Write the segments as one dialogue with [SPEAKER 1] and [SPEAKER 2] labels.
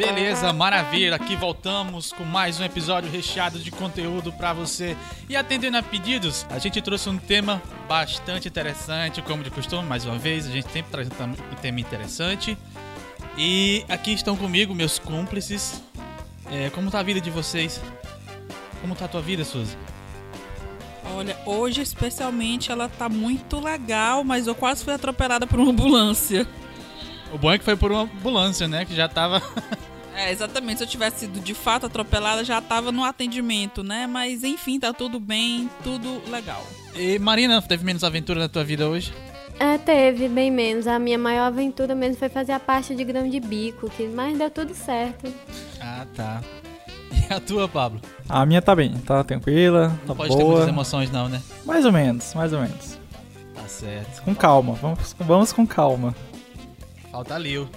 [SPEAKER 1] Beleza, maravilha. Aqui voltamos com mais um episódio recheado de conteúdo para você. E atendendo a pedidos, a gente trouxe um tema bastante interessante, como de costume, mais uma vez, a gente sempre traz um tema interessante. E aqui estão comigo meus cúmplices. É, como tá a vida de vocês? Como tá a tua vida, Suzy?
[SPEAKER 2] Olha, hoje especialmente ela tá muito legal, mas eu quase fui atropelada por uma ambulância.
[SPEAKER 1] O bom é que foi por uma ambulância, né? Que já tava.
[SPEAKER 2] é, exatamente. Se eu tivesse sido de fato atropelada, já tava no atendimento, né? Mas enfim, tá tudo bem, tudo legal.
[SPEAKER 1] E Marina, teve menos aventura na tua vida hoje?
[SPEAKER 3] É, teve, bem menos. A minha maior aventura mesmo foi fazer a parte de grão de bico, que mas deu tudo certo.
[SPEAKER 1] Ah, tá. E a tua, Pablo?
[SPEAKER 4] A minha tá bem, tá tranquila,
[SPEAKER 1] não
[SPEAKER 4] tá
[SPEAKER 1] pode
[SPEAKER 4] boa.
[SPEAKER 1] ter muitas emoções não, né?
[SPEAKER 4] Mais ou menos, mais ou menos.
[SPEAKER 1] Tá certo.
[SPEAKER 4] Com calma, vamos, vamos com calma.
[SPEAKER 1] Falta Lil,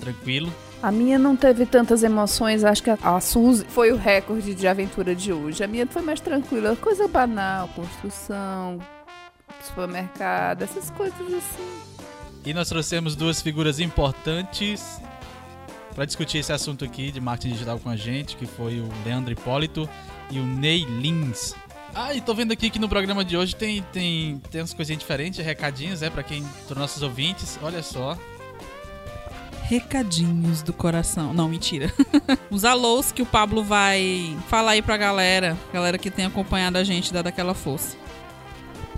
[SPEAKER 1] tranquilo.
[SPEAKER 5] A minha não teve tantas emoções, acho que a, a Suzy foi o recorde de aventura de hoje. A minha foi mais tranquila, coisa banal, construção, supermercado, essas coisas assim.
[SPEAKER 1] E nós trouxemos duas figuras importantes para discutir esse assunto aqui de marketing digital com a gente, que foi o Leandro Hipólito e o Ney Lins. Ah, e tô vendo aqui que no programa de hoje tem, tem, tem umas coisinhas diferentes, recadinhos, é, para quem, para nossos ouvintes, olha só.
[SPEAKER 2] Recadinhos do coração. Não, mentira. Os alôs que o Pablo vai falar aí pra galera, galera que tem acompanhado a gente, dar daquela força.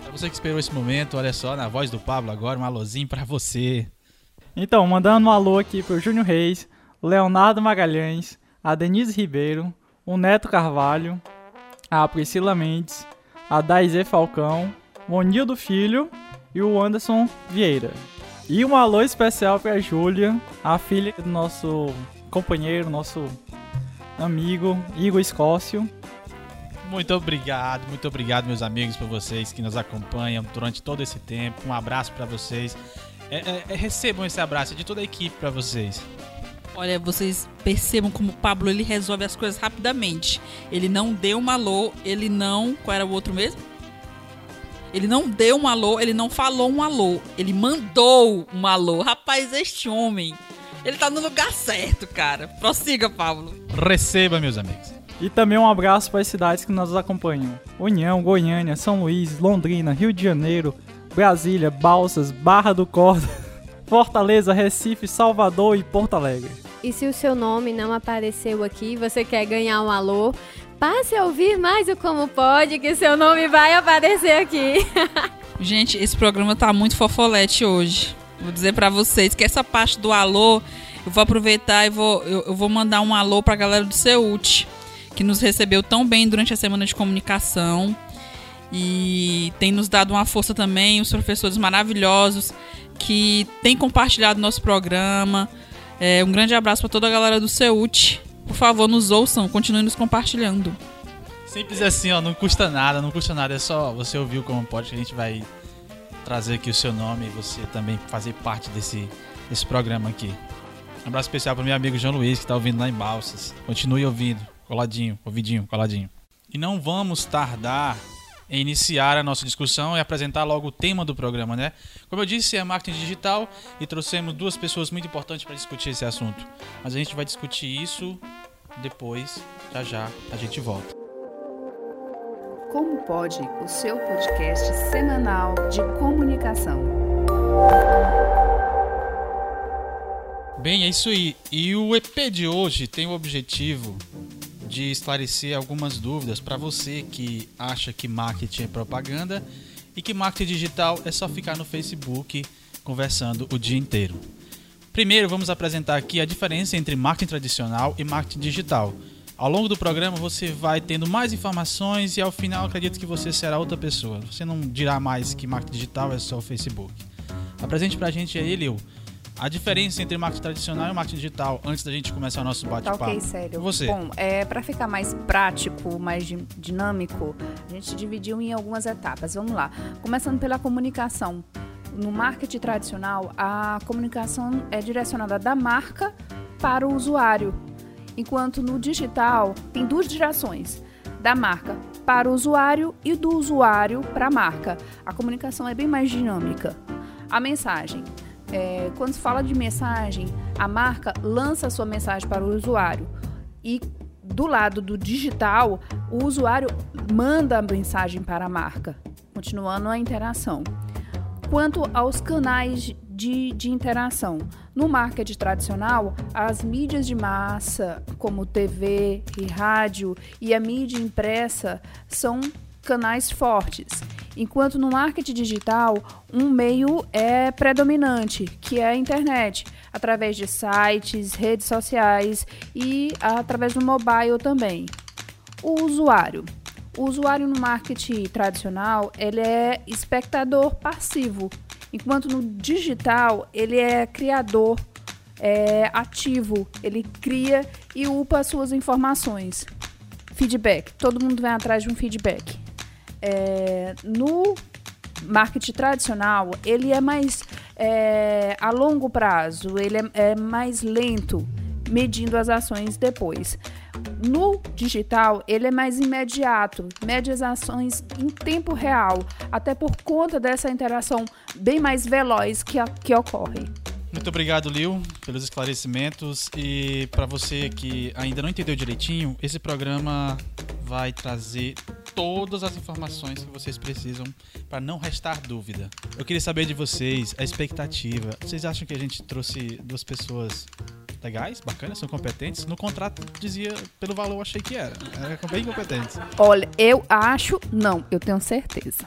[SPEAKER 1] Pra você que esperou esse momento, olha só, na voz do Pablo agora, um alôzinho pra você.
[SPEAKER 4] Então, mandando um alô aqui pro Júnior Reis, Leonardo Magalhães, a Denise Ribeiro, o Neto Carvalho, a Priscila Mendes, a Daizê Falcão, o Onildo Filho e o Anderson Vieira. E um alô especial pra Júlia, a filha do nosso companheiro, nosso amigo Igor Escócio.
[SPEAKER 1] Muito obrigado, muito obrigado, meus amigos, por vocês que nos acompanham durante todo esse tempo. Um abraço para vocês. É, é, é, recebam esse abraço de toda a equipe para vocês.
[SPEAKER 2] Olha, vocês percebam como o Pablo ele resolve as coisas rapidamente. Ele não deu um alô, ele não. Qual era o outro mesmo? Ele não deu um alô, ele não falou um alô. Ele mandou um alô. Rapaz, este homem. Ele tá no lugar certo, cara. Prossiga, Pablo.
[SPEAKER 1] Receba, meus amigos.
[SPEAKER 4] E também um abraço para as cidades que nos acompanham: União, Goiânia, São Luís, Londrina, Rio de Janeiro, Brasília, Balsas, Barra do Corda, Fortaleza, Recife, Salvador e Porto Alegre.
[SPEAKER 3] E se o seu nome não apareceu aqui, você quer ganhar um alô, passe a ouvir mais o Como Pode, que seu nome vai aparecer aqui.
[SPEAKER 2] Gente, esse programa tá muito fofolete hoje. Vou dizer para vocês que essa parte do alô, eu vou aproveitar e vou, eu, eu vou mandar um alô pra galera do Ceut, que nos recebeu tão bem durante a semana de comunicação e tem nos dado uma força também, os professores maravilhosos que têm compartilhado nosso programa. É, um grande abraço para toda a galera do Ceut. Por favor, nos ouçam, continuem nos compartilhando.
[SPEAKER 1] Simples assim, ó, não custa nada, não custa nada, é só você ouvir como pode que a gente vai trazer aqui o seu nome e você também fazer parte desse, desse programa aqui. Um abraço especial para meu amigo João Luiz, que está ouvindo lá em Balsas. Continue ouvindo, coladinho, ouvidinho, coladinho. E não vamos tardar iniciar a nossa discussão e apresentar logo o tema do programa, né? Como eu disse, é marketing digital e trouxemos duas pessoas muito importantes para discutir esse assunto. Mas a gente vai discutir isso depois, já já a gente volta.
[SPEAKER 5] Como pode o seu podcast semanal de comunicação?
[SPEAKER 1] Bem, é isso aí. E o EP de hoje tem o objetivo de esclarecer algumas dúvidas para você que acha que marketing é propaganda e que marketing digital é só ficar no Facebook conversando o dia inteiro. Primeiro, vamos apresentar aqui a diferença entre marketing tradicional e marketing digital. Ao longo do programa você vai tendo mais informações e ao final acredito que você será outra pessoa. Você não dirá mais que marketing digital é só o Facebook. Apresente pra gente aí, Lil, a diferença entre marketing tradicional e marketing digital antes da gente começar o nosso bate-papo.
[SPEAKER 5] Tá ok, sério.
[SPEAKER 1] Você.
[SPEAKER 5] Bom, é, para ficar mais prático, mais di- dinâmico, a gente dividiu em algumas etapas. Vamos lá. Começando pela comunicação. No marketing tradicional, a comunicação é direcionada da marca para o usuário, enquanto no digital tem duas direções: da marca para o usuário e do usuário para a marca. A comunicação é bem mais dinâmica. A mensagem É, quando se fala de mensagem, a marca lança a sua mensagem para o usuário e do lado do digital, o usuário manda a mensagem para a marca, continuando a interação. Quanto aos canais de, de interação, no marketing tradicional, as mídias de massa, como TV e rádio, e a mídia impressa são canais fortes. Enquanto no marketing digital, um meio é predominante, que é a internet, através de sites, redes sociais e através do mobile também. O usuário. O usuário no marketing tradicional, ele é espectador passivo, enquanto no digital, ele é criador é, ativo, ele cria e upa suas informações. Feedback, todo mundo vai atrás de um feedback. É, no marketing tradicional, ele é mais é, a longo prazo, ele é, é mais lento, medindo as ações depois. No digital, ele é mais imediato, mede as ações em tempo real, até por conta dessa interação bem mais veloz que, que ocorre.
[SPEAKER 1] Muito obrigado, Lil, pelos esclarecimentos. E para você que ainda não entendeu direitinho, esse programa vai trazer todas as informações que vocês precisam para não restar dúvida. Eu queria saber de vocês a expectativa. Vocês acham que a gente trouxe duas pessoas legais, bacanas, são competentes? No contrato dizia pelo valor, achei que era. Era bem competentes.
[SPEAKER 5] Olha, eu acho, não, eu tenho certeza.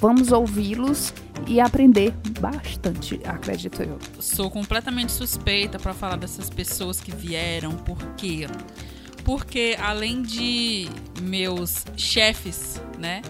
[SPEAKER 5] Vamos ouvi-los e aprender bastante, acredito eu.
[SPEAKER 2] Sou completamente suspeita para falar dessas pessoas que vieram, porque porque além de meus chefes, né?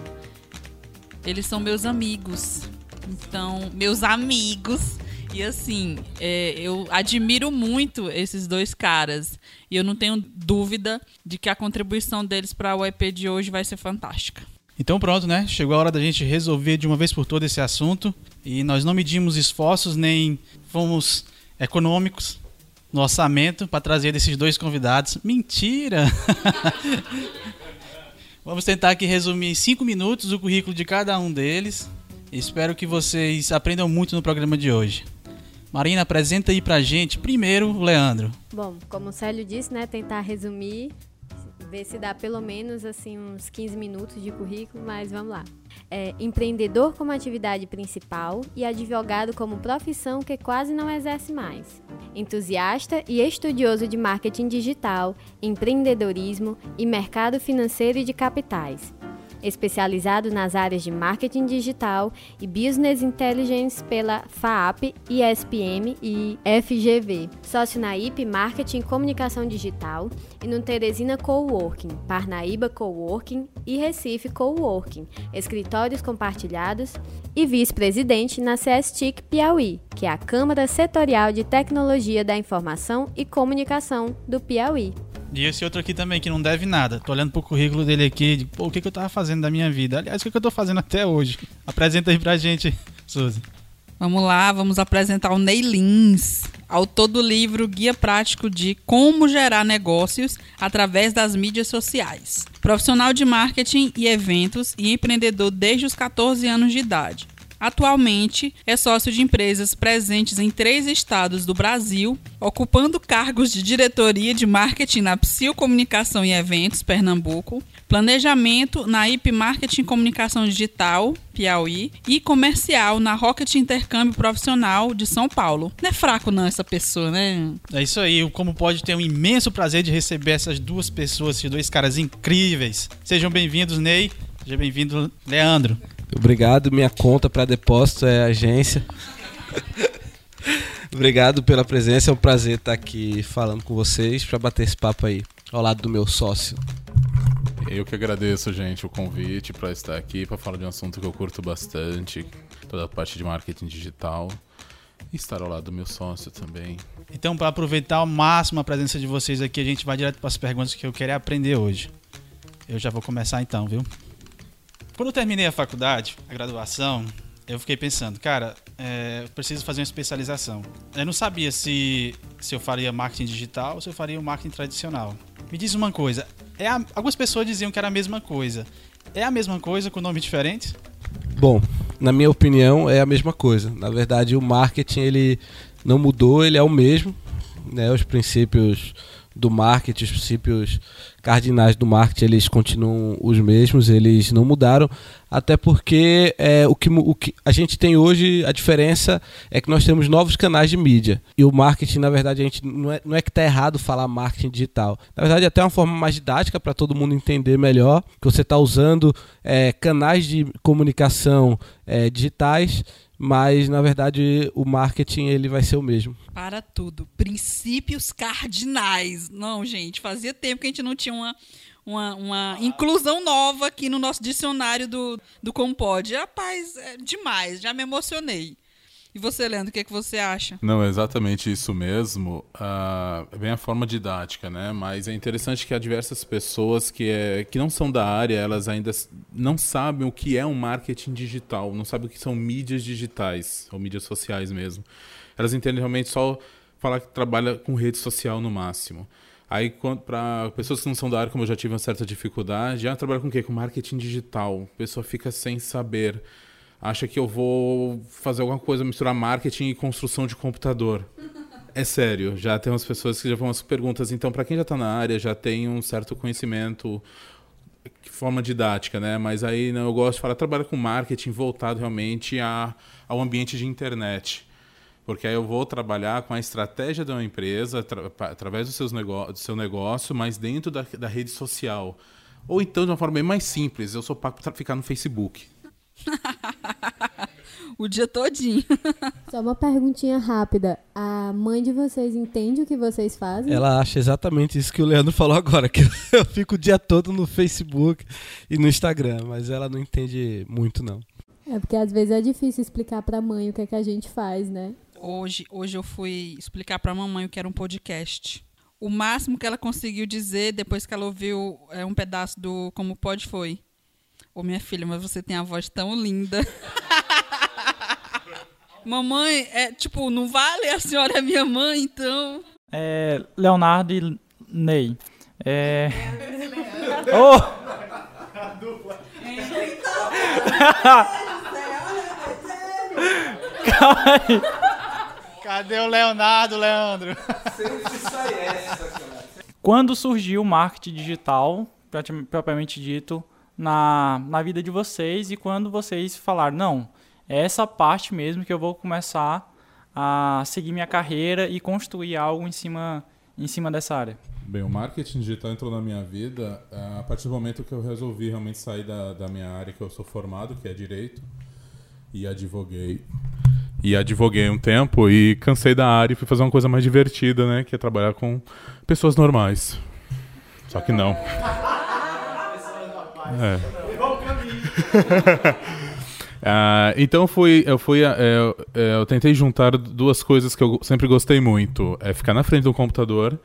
[SPEAKER 2] Eles são meus amigos. Então, meus amigos. E assim, é, eu admiro muito esses dois caras. E eu não tenho dúvida de que a contribuição deles para o EP de hoje vai ser fantástica.
[SPEAKER 1] Então pronto, né? Chegou a hora da gente resolver de uma vez por todas esse assunto. E nós não medimos esforços nem fomos econômicos no orçamento para trazer esses dois convidados. Mentira! Vamos tentar aqui resumir em cinco minutos o currículo de cada um deles. Espero que vocês aprendam muito no programa de hoje. Marina, apresenta aí pra gente primeiro o Leandro.
[SPEAKER 3] Bom, como o Célio disse, né, tentar resumir ver se dá pelo menos assim uns 15 minutos de currículo, mas vamos lá. É, empreendedor como atividade principal e advogado como profissão que quase não exerce mais. Entusiasta e estudioso de marketing digital, empreendedorismo e mercado financeiro e de capitais especializado nas áreas de marketing digital e business intelligence pela FAAP, ISPM e FGV. Sócio na IP Marketing e Comunicação Digital e no Teresina Coworking, Parnaíba Coworking e Recife Coworking, escritórios compartilhados e vice-presidente na CSTIC Piauí, que é a Câmara Setorial de Tecnologia da Informação e Comunicação do Piauí.
[SPEAKER 1] E esse outro aqui também, que não deve nada. Tô olhando pro currículo dele aqui, de, pô, o que, que eu tava fazendo da minha vida? Aliás, o que, que eu tô fazendo até hoje? Apresenta aí pra gente, Suzy.
[SPEAKER 2] Vamos lá, vamos apresentar o Ney Lins, autor do livro Guia Prático de Como Gerar Negócios através das Mídias Sociais. Profissional de marketing e eventos e empreendedor desde os 14 anos de idade. Atualmente é sócio de empresas presentes em três estados do Brasil, ocupando cargos de diretoria de marketing na Psil Comunicação e Eventos, Pernambuco, planejamento na IP Marketing Comunicação Digital, Piauí, e comercial na Rocket Intercâmbio Profissional de São Paulo. Não é fraco não essa pessoa, né?
[SPEAKER 1] É isso aí, como pode ter um imenso prazer de receber essas duas pessoas, esses dois caras incríveis. Sejam bem-vindos, Ney. Seja bem-vindo, Leandro.
[SPEAKER 6] Obrigado, minha conta para depósito é agência. Obrigado pela presença, é um prazer estar aqui falando com vocês para bater esse papo aí, ao lado do meu sócio.
[SPEAKER 7] Eu que agradeço, gente, o convite para estar aqui para falar de um assunto que eu curto bastante, toda a parte de marketing digital e estar ao lado do meu sócio também.
[SPEAKER 1] Então, para aproveitar ao máximo a presença de vocês aqui, a gente vai direto para as perguntas que eu quero aprender hoje. Eu já vou começar então, viu? Quando eu terminei a faculdade, a graduação, eu fiquei pensando, cara, é, eu preciso fazer uma especialização. Eu não sabia se, se eu faria marketing digital ou se eu faria o marketing tradicional. Me diz uma coisa, é a, algumas pessoas diziam que era a mesma coisa. É a mesma coisa com nome diferente?
[SPEAKER 6] Bom, na minha opinião, é a mesma coisa. Na verdade, o marketing ele não mudou, ele é o mesmo. Né? Os princípios do marketing, os princípios cardinais do marketing, eles continuam os mesmos, eles não mudaram, até porque é, o, que, o que a gente tem hoje, a diferença é que nós temos novos canais de mídia. E o marketing, na verdade, a gente não é, não é que está errado falar marketing digital. Na verdade, é até uma forma mais didática para todo mundo entender melhor, que você está usando é, canais de comunicação é, digitais mas na verdade o marketing ele vai ser o mesmo.
[SPEAKER 2] Para tudo, princípios cardinais. Não, gente, fazia tempo que a gente não tinha uma, uma, uma inclusão nova aqui no nosso dicionário do, do Compod. Rapaz, é demais, já me emocionei. E você, Leandro, o que, é que você acha?
[SPEAKER 7] Não, é exatamente isso mesmo. Uh, é bem a forma didática, né? Mas é interessante que há diversas pessoas que, é, que não são da área, elas ainda não sabem o que é um marketing digital, não sabem o que são mídias digitais, ou mídias sociais mesmo. Elas entendem realmente só falar que trabalha com rede social no máximo. Aí, para pessoas que não são da área, como eu já tive uma certa dificuldade, já ah, trabalha com o quê? Com marketing digital. A pessoa fica sem saber acha que eu vou fazer alguma coisa, misturar marketing e construção de computador. É sério, já tem umas pessoas que já vão as perguntas. Então, para quem já está na área, já tem um certo conhecimento forma didática, né? Mas aí não, eu gosto de falar, trabalha com marketing voltado realmente a, ao ambiente de internet. Porque aí eu vou trabalhar com a estratégia de uma empresa, através dos seus do seu negócio, mas dentro da, da rede social. Ou então, de uma forma bem mais simples, eu sou pago para ficar no Facebook.
[SPEAKER 2] o dia todinho.
[SPEAKER 3] Só uma perguntinha rápida. A mãe de vocês entende o que vocês fazem?
[SPEAKER 6] Ela acha exatamente isso que o Leandro falou agora, que eu fico o dia todo no Facebook e no Instagram, mas ela não entende muito não.
[SPEAKER 3] É porque às vezes é difícil explicar para a mãe o que é que a gente faz, né?
[SPEAKER 2] Hoje, hoje eu fui explicar para a mamãe o que era um podcast. O máximo que ela conseguiu dizer depois que ela ouviu é, um pedaço do Como Pode foi. Ô, minha filha, mas você tem a voz tão linda. Mamãe, é tipo, não vale? A senhora é minha mãe, então.
[SPEAKER 4] É, Leonardo e Ney. É. oh! Calma aí.
[SPEAKER 1] Cadê o Leonardo, Leandro?
[SPEAKER 4] Quando surgiu o marketing digital, propriamente dito, na, na vida de vocês e quando vocês falaram, não, é essa parte mesmo que eu vou começar a seguir minha carreira e construir algo em cima, em cima dessa área?
[SPEAKER 7] Bem, o marketing digital entrou na minha vida eh, a partir do momento que eu resolvi realmente sair da, da minha área que eu sou formado, que é direito, e advoguei. E advoguei um tempo e cansei da área e fui fazer uma coisa mais divertida, né? Que é trabalhar com pessoas normais. Só que não. É. uh, então fui, eu fui, eu, eu, tentei juntar duas coisas que eu sempre gostei muito: é ficar na frente do computador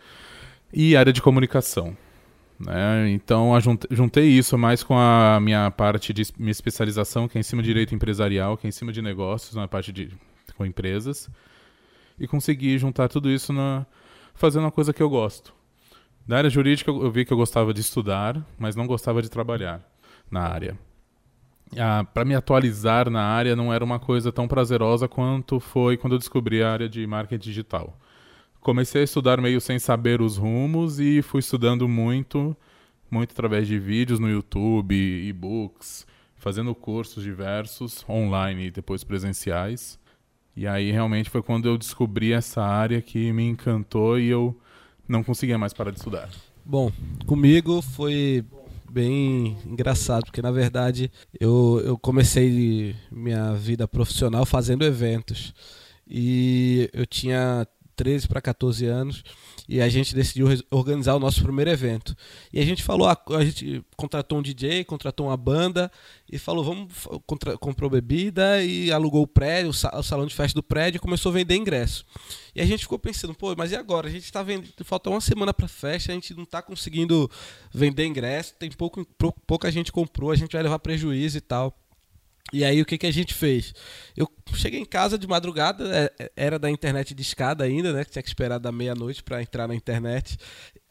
[SPEAKER 7] e área de comunicação. Né? Então juntei isso mais com a minha parte de minha especialização, que é em cima de direito empresarial, que é em cima de negócios, na parte de com empresas, e consegui juntar tudo isso na, fazendo uma coisa que eu gosto. Da área jurídica, eu vi que eu gostava de estudar, mas não gostava de trabalhar na área. Ah, para me atualizar na área não era uma coisa tão prazerosa quanto foi quando eu descobri a área de marketing digital. Comecei a estudar meio sem saber os rumos e fui estudando muito, muito através de vídeos no YouTube, e-books, fazendo cursos diversos, online e depois presenciais. E aí realmente foi quando eu descobri essa área que me encantou e eu não conseguia mais parar de estudar.
[SPEAKER 6] Bom, comigo foi bem engraçado, porque na verdade eu, eu comecei minha vida profissional fazendo eventos. E eu tinha 13 para 14 anos e a gente decidiu organizar o nosso primeiro evento. E a gente falou, a, gente contratou um DJ, contratou uma banda e falou, vamos contra, comprou bebida e alugou o prédio, o salão de festa do prédio e começou a vender ingresso. E a gente ficou pensando, pô, mas e agora? A gente está vendendo, falta uma semana para festa, a gente não está conseguindo vender ingresso, tem pouco, pouca gente comprou, a gente vai levar prejuízo e tal. E aí o que, que a gente fez? Eu cheguei em casa de madrugada, é, é, era da internet de escada ainda, né? Tinha que esperar da meia-noite para entrar na internet.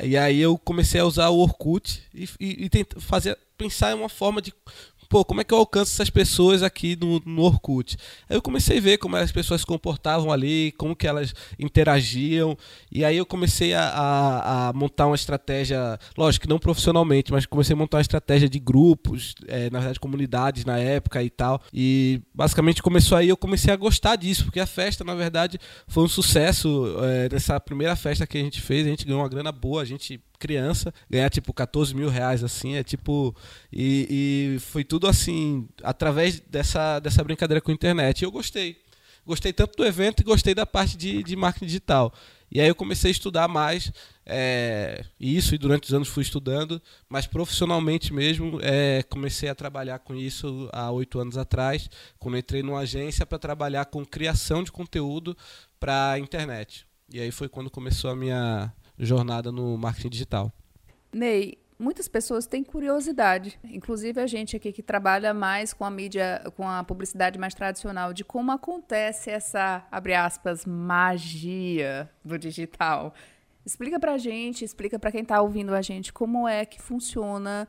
[SPEAKER 6] E aí eu comecei a usar o Orkut e, e, e fazer, pensar em uma forma de pô, como é que eu alcanço essas pessoas aqui no, no Orkut? Aí eu comecei a ver como as pessoas se comportavam ali, como que elas interagiam, e aí eu comecei a, a, a montar uma estratégia, lógico que não profissionalmente, mas comecei a montar uma estratégia de grupos, é, na verdade comunidades na época e tal, e basicamente começou aí, eu comecei a gostar disso, porque a festa, na verdade, foi um sucesso, é, nessa primeira festa que a gente fez, a gente ganhou uma grana boa, a gente criança, ganhar tipo 14 mil reais assim, é tipo. E, e foi tudo assim, através dessa, dessa brincadeira com a internet. E eu gostei. Gostei tanto do evento e gostei da parte de, de marketing digital. E aí eu comecei a estudar mais é, isso e durante os anos fui estudando, mas profissionalmente mesmo é, comecei a trabalhar com isso há oito anos atrás, quando entrei numa agência para trabalhar com criação de conteúdo para a internet. E aí foi quando começou a minha, jornada no marketing digital.
[SPEAKER 5] Ney, muitas pessoas têm curiosidade, inclusive a gente aqui que trabalha mais com a mídia, com a publicidade mais tradicional, de como acontece essa, abre aspas, magia do digital. Explica pra gente, explica para quem está ouvindo a gente como é que funciona,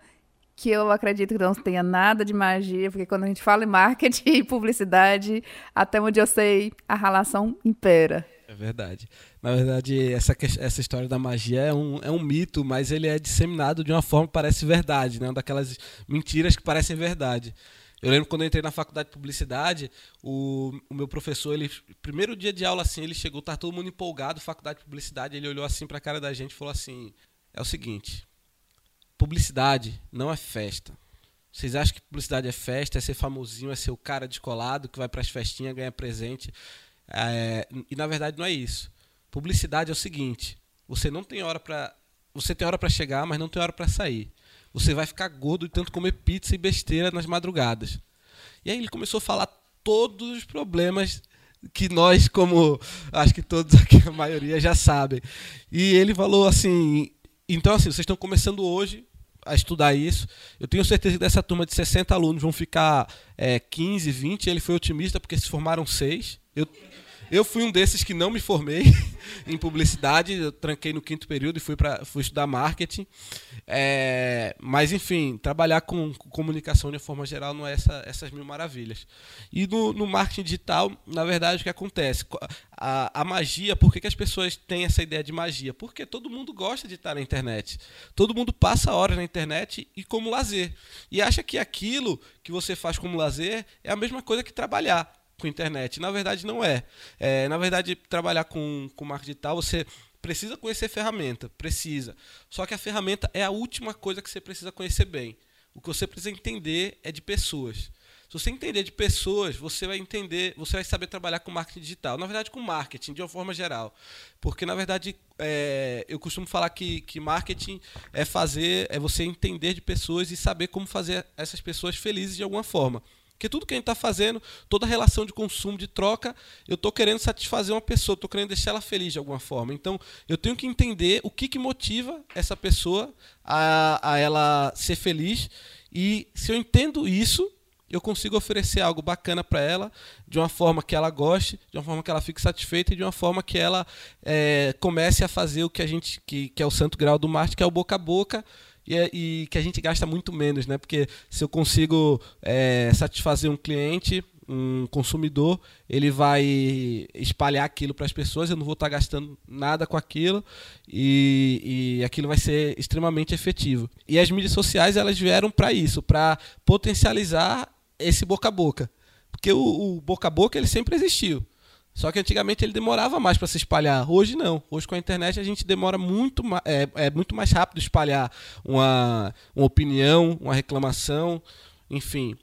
[SPEAKER 5] que eu acredito que não tenha nada de magia, porque quando a gente fala em marketing e publicidade, até onde eu sei, a relação impera.
[SPEAKER 6] É verdade. Na verdade, essa, essa história da magia é um, é um mito, mas ele é disseminado de uma forma que parece verdade, né? Daquelas mentiras que parecem verdade. Eu lembro quando eu entrei na faculdade de publicidade, o, o meu professor, ele primeiro dia de aula assim, ele chegou, tá todo mundo empolgado, faculdade de publicidade, ele olhou assim para a cara da gente e falou assim: "É o seguinte, publicidade não é festa. Vocês acham que publicidade é festa, é ser famosinho, é ser o cara descolado que vai para as festinhas ganhar presente? É, e na verdade não é isso. Publicidade é o seguinte: você não tem hora para você tem hora para chegar, mas não tem hora para sair. Você vai ficar gordo de tanto comer pizza e besteira nas madrugadas. E aí ele começou a falar todos os problemas que nós, como acho que todos aqui, a maioria, já sabem. E ele falou assim: então, assim, vocês estão começando hoje a estudar isso. Eu tenho certeza que dessa turma de 60 alunos vão ficar é, 15, 20. Ele foi otimista porque se formaram seis. Eu, eu fui um desses que não me formei em publicidade, eu tranquei no quinto período e fui, pra, fui estudar marketing. É, mas, enfim, trabalhar com, com, comunicação de forma geral não é essa, essas mil maravilhas. E no, no, marketing digital, na verdade, o que acontece? A, a magia, por que, que as pessoas têm essa ideia de magia? Porque todo mundo gosta de estar na internet. Todo mundo passa horas na internet e como lazer. E acha que aquilo que você faz como lazer é a mesma coisa que trabalhar com internet. Na verdade, não é. é na verdade, trabalhar com, com marketing digital, você precisa conhecer ferramenta, precisa. Só que a ferramenta é a última coisa que você precisa conhecer bem. O que você precisa entender é de pessoas. Se você entender de pessoas, você vai entender, você vai saber trabalhar com marketing digital. Na verdade, com marketing, de uma forma geral. Porque, na verdade, é, eu costumo falar que, que marketing é fazer, é você entender de pessoas e saber como fazer essas pessoas felizes de alguma forma. Porque tudo que a gente está fazendo, toda relação de consumo, de troca, eu estou querendo satisfazer uma pessoa, estou querendo deixar ela feliz de alguma forma. Então, eu tenho que entender o que, que motiva essa pessoa a, a ela ser feliz. E se eu entendo isso, eu consigo oferecer algo bacana para ela, de uma forma que ela goste, de uma forma que ela fique satisfeita e de uma forma que ela é, comece a fazer o que a gente, que, que é o santo grau do marketing, que é o boca a boca, e, é, e que a gente gasta muito menos, né? Porque se eu consigo é, satisfazer um cliente, um consumidor, ele vai espalhar aquilo para as pessoas, eu não vou estar gastando nada com aquilo e, e aquilo vai ser extremamente efetivo. E as mídias sociais elas vieram para isso, para potencializar esse boca a boca, porque o, o boca a boca ele sempre existiu. Só que antigamente ele demorava mais para se espalhar. Hoje não. Hoje com a internet a gente demora muito é, é muito mais rápido espalhar uma, uma opinião, uma reclamação, enfim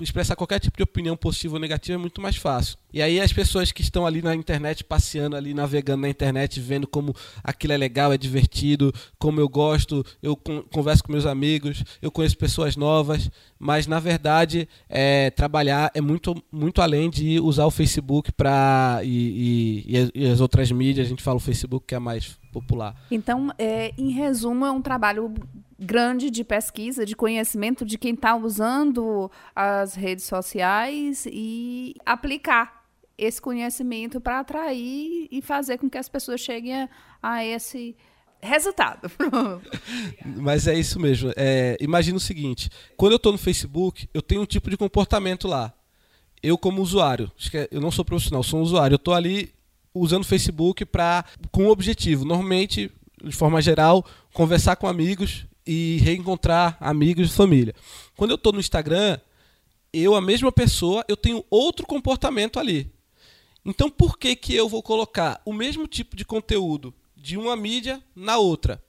[SPEAKER 6] expressar qualquer tipo de opinião positiva ou negativa é muito mais fácil. E aí as pessoas que estão ali na internet, passeando ali, navegando na internet, vendo como aquilo é legal, é divertido, como eu gosto, eu converso com meus amigos, eu conheço pessoas novas, mas na verdade é, trabalhar é muito, muito além de usar o Facebook para e, e, e, as outras mídias, a gente fala o Facebook que é mais popular.
[SPEAKER 5] Então, é, em resumo, é um trabalho grande de pesquisa, de conhecimento de quem está usando as redes sociais e aplicar esse conhecimento para atrair e fazer com que as pessoas cheguem a, esse resultado.
[SPEAKER 6] Mas é isso mesmo. É, imagina o seguinte: quando eu estou no Facebook, eu tenho um tipo de comportamento lá. Eu, como usuário, é, eu não sou profissional, sou um usuário. Eu estou ali usando o Facebook para com um objetivo. Normalmente, de forma geral, conversar com amigos e reencontrar amigos e família. Quando eu estou no Instagram, eu, a mesma pessoa, eu tenho outro comportamento ali. Então, por que, que eu vou colocar o mesmo tipo de conteúdo de uma mídia na outra?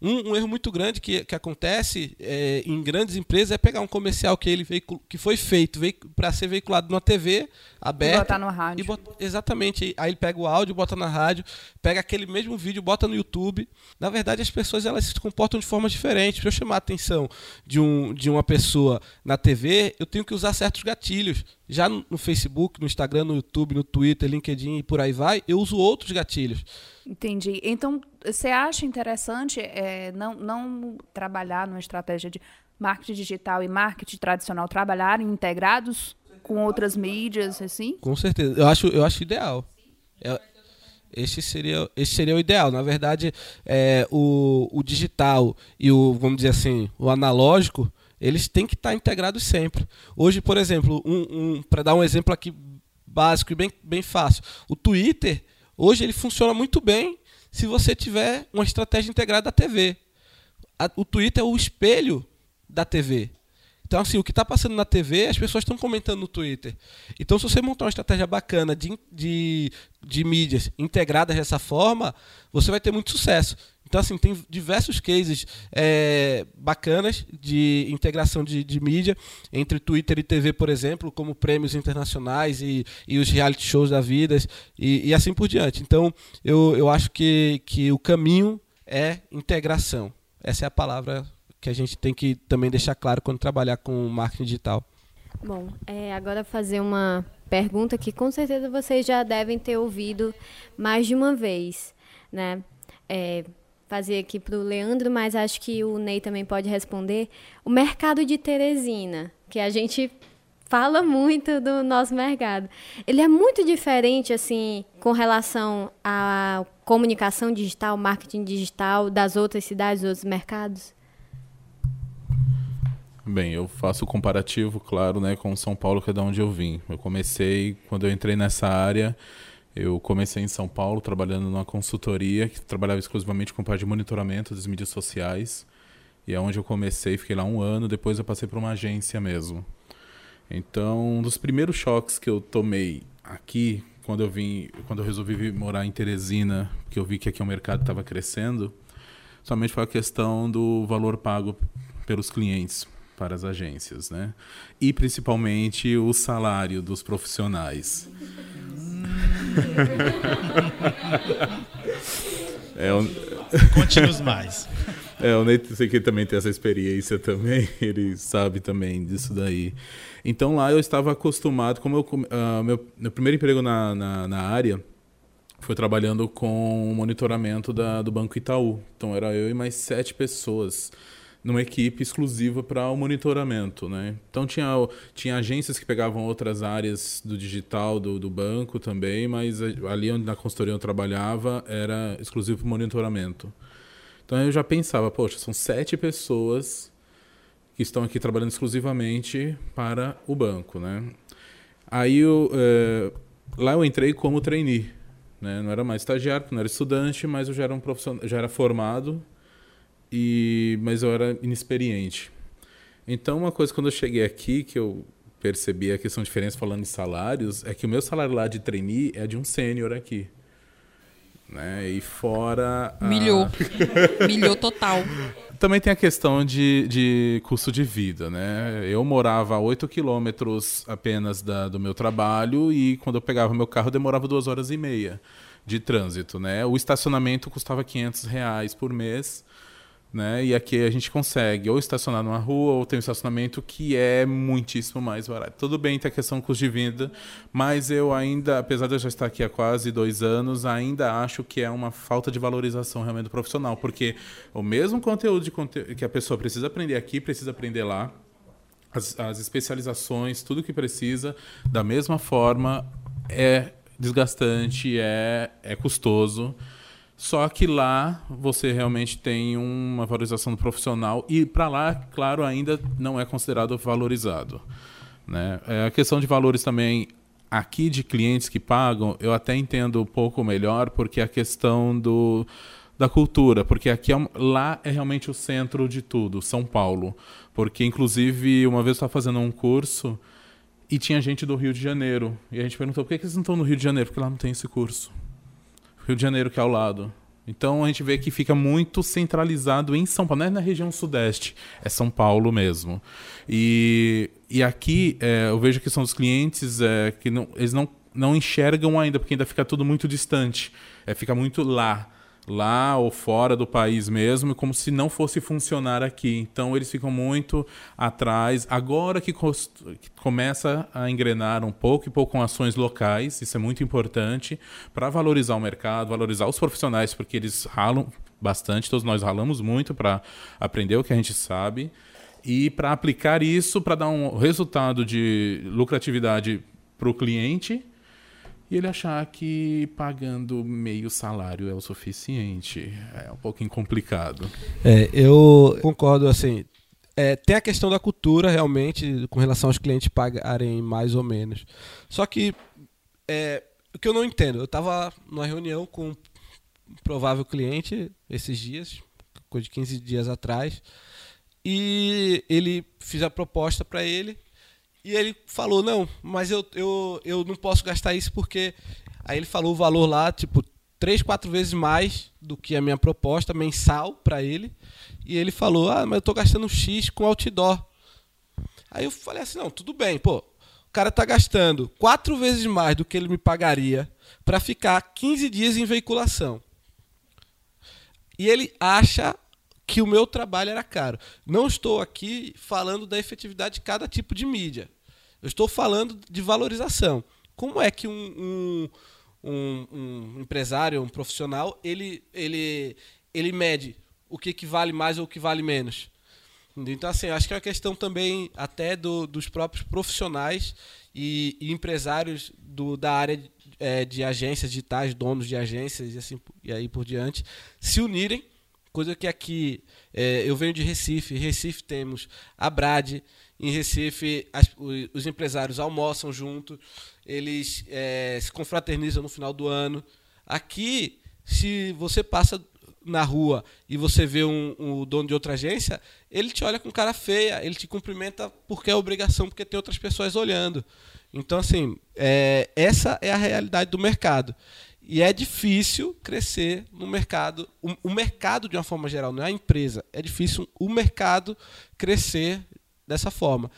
[SPEAKER 6] Um, um, erro muito grande que, que acontece é, em grandes empresas é pegar um comercial que ele que foi feito para ser veiculado numa TV aberta. E
[SPEAKER 5] botar no rádio.
[SPEAKER 6] Bota, exatamente. Aí ele pega o áudio, bota na rádio, pega aquele mesmo vídeo, bota no YouTube. Na verdade, as pessoas elas se comportam de forma diferente. Para eu chamar a atenção de, um, de uma pessoa na TV, eu tenho que usar certos gatilhos. Já no, no Facebook, no Instagram, no YouTube, no Twitter, LinkedIn e por aí vai, eu uso outros gatilhos.
[SPEAKER 5] Entendi. Então, você acha interessante é, não, não trabalhar numa estratégia de marketing digital e marketing tradicional trabalharem integrados com outras mídias, assim?
[SPEAKER 6] Com certeza. Eu acho, eu acho ideal. É, esse seria, esse seria o ideal. Na verdade, é, o, o digital e o, vamos dizer assim, o analógico, eles têm que estar integrados sempre. Hoje, por exemplo, um, um para dar um exemplo aqui básico e bem, bem fácil, o Twitter Hoje ele funciona muito bem se você tiver uma estratégia integrada da TV. o Twitter é o espelho da TV. Então, assim, o que está passando na TV, as pessoas estão comentando no Twitter. Então, se você montar uma estratégia bacana de, de, de mídias integradas dessa forma, você vai ter muito sucesso. Então, assim, tem diversos cases é, bacanas de integração de, de, mídia entre Twitter e TV, por exemplo, como prêmios internacionais e, e os reality shows da vida e, e, assim por diante. Então, eu, eu acho que, que o caminho é integração. Essa é a palavra que a gente tem que também deixar claro quando trabalhar com marketing digital.
[SPEAKER 3] Bom, é, agora fazer uma pergunta que com certeza vocês já devem ter ouvido mais de uma vez, né? É, fazer aqui para o Leandro, mas acho que o Ney também pode responder. O mercado de Teresina, que a gente fala muito do nosso mercado. Ele é muito diferente, assim, com relação à comunicação digital, marketing digital das outras cidades, dos outros mercados?
[SPEAKER 7] Bem, eu faço o comparativo, claro, né, com São Paulo, que é de onde eu vim. Eu comecei, quando eu entrei nessa área, eu comecei em São Paulo trabalhando numa consultoria que trabalhava exclusivamente com parte de monitoramento das mídias sociais. E é onde eu comecei, fiquei lá um ano, depois eu passei para uma agência mesmo. Então, um dos primeiros choques que eu tomei aqui, quando eu vim, quando eu resolvi morar em Teresina, que eu vi que aqui o mercado estava crescendo, somente foi a questão do valor pago pelos clientes para as agências, né? E principalmente o salário dos profissionais.
[SPEAKER 1] É, um... Conte-nos mais.
[SPEAKER 7] É, o Ney sei que também tem essa experiência também, ele sabe também disso daí. Então lá eu estava acostumado, como eu, uh, meu, meu primeiro emprego na, na, na, área foi trabalhando com o monitoramento da, do Banco Itaú. Então era eu e mais sete pessoas numa equipe exclusiva para o monitoramento, né? Então tinha, tinha agências que pegavam outras áreas do digital do, do banco também, mas ali onde na consultoria eu trabalhava era exclusivo para monitoramento. Então eu já pensava, poxa, são sete pessoas que estão aqui trabalhando exclusivamente para o banco, né? Aí eu, é, lá eu entrei como trainee, né? Não era mais estagiário, não era estudante, mas eu já era um profissional, já era formado e mas eu era inexperiente. Então, uma coisa quando eu cheguei aqui que eu percebi a questão de diferença falando em salários é que o meu salário lá de trainee é de um sênior aqui. Né? E fora.
[SPEAKER 2] Milhou. A... Milhou total.
[SPEAKER 7] Também tem a questão de, de custo de vida, né? Eu morava a 8 quilômetros apenas da, do meu trabalho e quando eu pegava meu carro demorava duas horas e meia de trânsito, né? O estacionamento custava 500 reais por mês né? E aqui a gente consegue ou estacionar numa rua ou tem um estacionamento que é muitíssimo mais barato. Tudo bem, tem a questão do custo de vida, mas eu ainda, apesar de eu já estar aqui há quase dois anos, ainda acho que é uma falta de valorização realmente do profissional, porque o mesmo conteúdo conte que a pessoa precisa aprender aqui, precisa aprender lá. As, as especializações, tudo que precisa, da mesma forma, é desgastante, é, é custoso Só que lá você realmente tem uma valorização do profissional e para lá, claro, ainda não é considerado valorizado. Né? É, a questão de valores também aqui de clientes que pagam, eu até entendo um pouco melhor porque a questão do da cultura, porque aqui é, lá é realmente o centro de tudo, São Paulo. Porque inclusive uma vez eu estava fazendo um curso e tinha gente do Rio de Janeiro. E a gente perguntou por que, que eles não estão no Rio de Janeiro? Porque lá não tem esse curso. Rio de Janeiro que é ao lado. Então a gente vê que fica muito centralizado em São Paulo, não é na região sudeste, é São Paulo mesmo. E, e aqui é, eu vejo que são os clientes é, que não, eles não, não enxergam ainda, porque ainda fica tudo muito distante, é, fica muito lá lá ou fora do país mesmo, como se não fosse funcionar aqui. Então eles ficam muito atrás. Agora que, que começa a engrenar um pouco e pouco com ações locais, isso é muito importante para valorizar o mercado, valorizar os profissionais, porque eles ralam bastante, todos nós ralamos muito para aprender o que a gente sabe e para aplicar isso para dar um resultado de lucratividade para o cliente e ele achar que pagando meio salário é o suficiente. É um pouquinho complicado.
[SPEAKER 6] É, eu concordo assim. É, tem a questão da cultura, realmente, com relação aos clientes pagarem mais ou menos. Só que é, o que eu não entendo, eu estava numa reunião com um provável cliente esses dias, coisa de 15 dias atrás, e ele fiz a proposta para ele e ele falou, não, mas eu, eu, eu não posso gastar isso porque. Aí ele falou o valor lá, tipo, três, quatro vezes mais do que a minha proposta mensal para ele. E ele falou, ah, mas eu estou gastando X com outdoor. Aí eu falei assim, não, tudo bem, pô. O cara está gastando quatro vezes mais do que ele me pagaria para ficar 15 dias em veiculação. E ele acha que o meu trabalho era caro. Não estou aqui falando da efetividade de cada tipo de mídia. Eu estou falando de valorização. Como é que um, um, um, um empresário, um profissional, ele, ele, ele mede o que, que vale mais ou o que vale menos? Então, assim, acho que é uma questão também até do, dos próprios profissionais e, e empresários do, da área é, de agências digitais, donos de agências e assim e aí por diante, se unirem. Coisa que aqui é, eu venho de Recife. Recife temos a Brad, em Recife, as, os empresários almoçam junto, eles é, se confraternizam no final do ano. Aqui, se você passa na rua e você vê um, um, dono de outra agência, ele te olha com cara feia, ele te cumprimenta porque é obrigação, porque tem outras pessoas olhando. Então, assim, é, essa é a realidade do mercado. E é difícil crescer no mercado, o, o mercado de uma forma geral, não é a empresa, é difícil o mercado crescer dessa forma.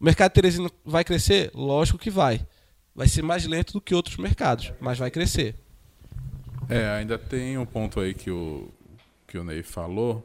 [SPEAKER 6] O mercado teresino vai crescer? Lógico que vai. Vai ser mais lento do que outros mercados, mas vai crescer.
[SPEAKER 7] É, ainda tem um ponto aí que o, que o Ney falou,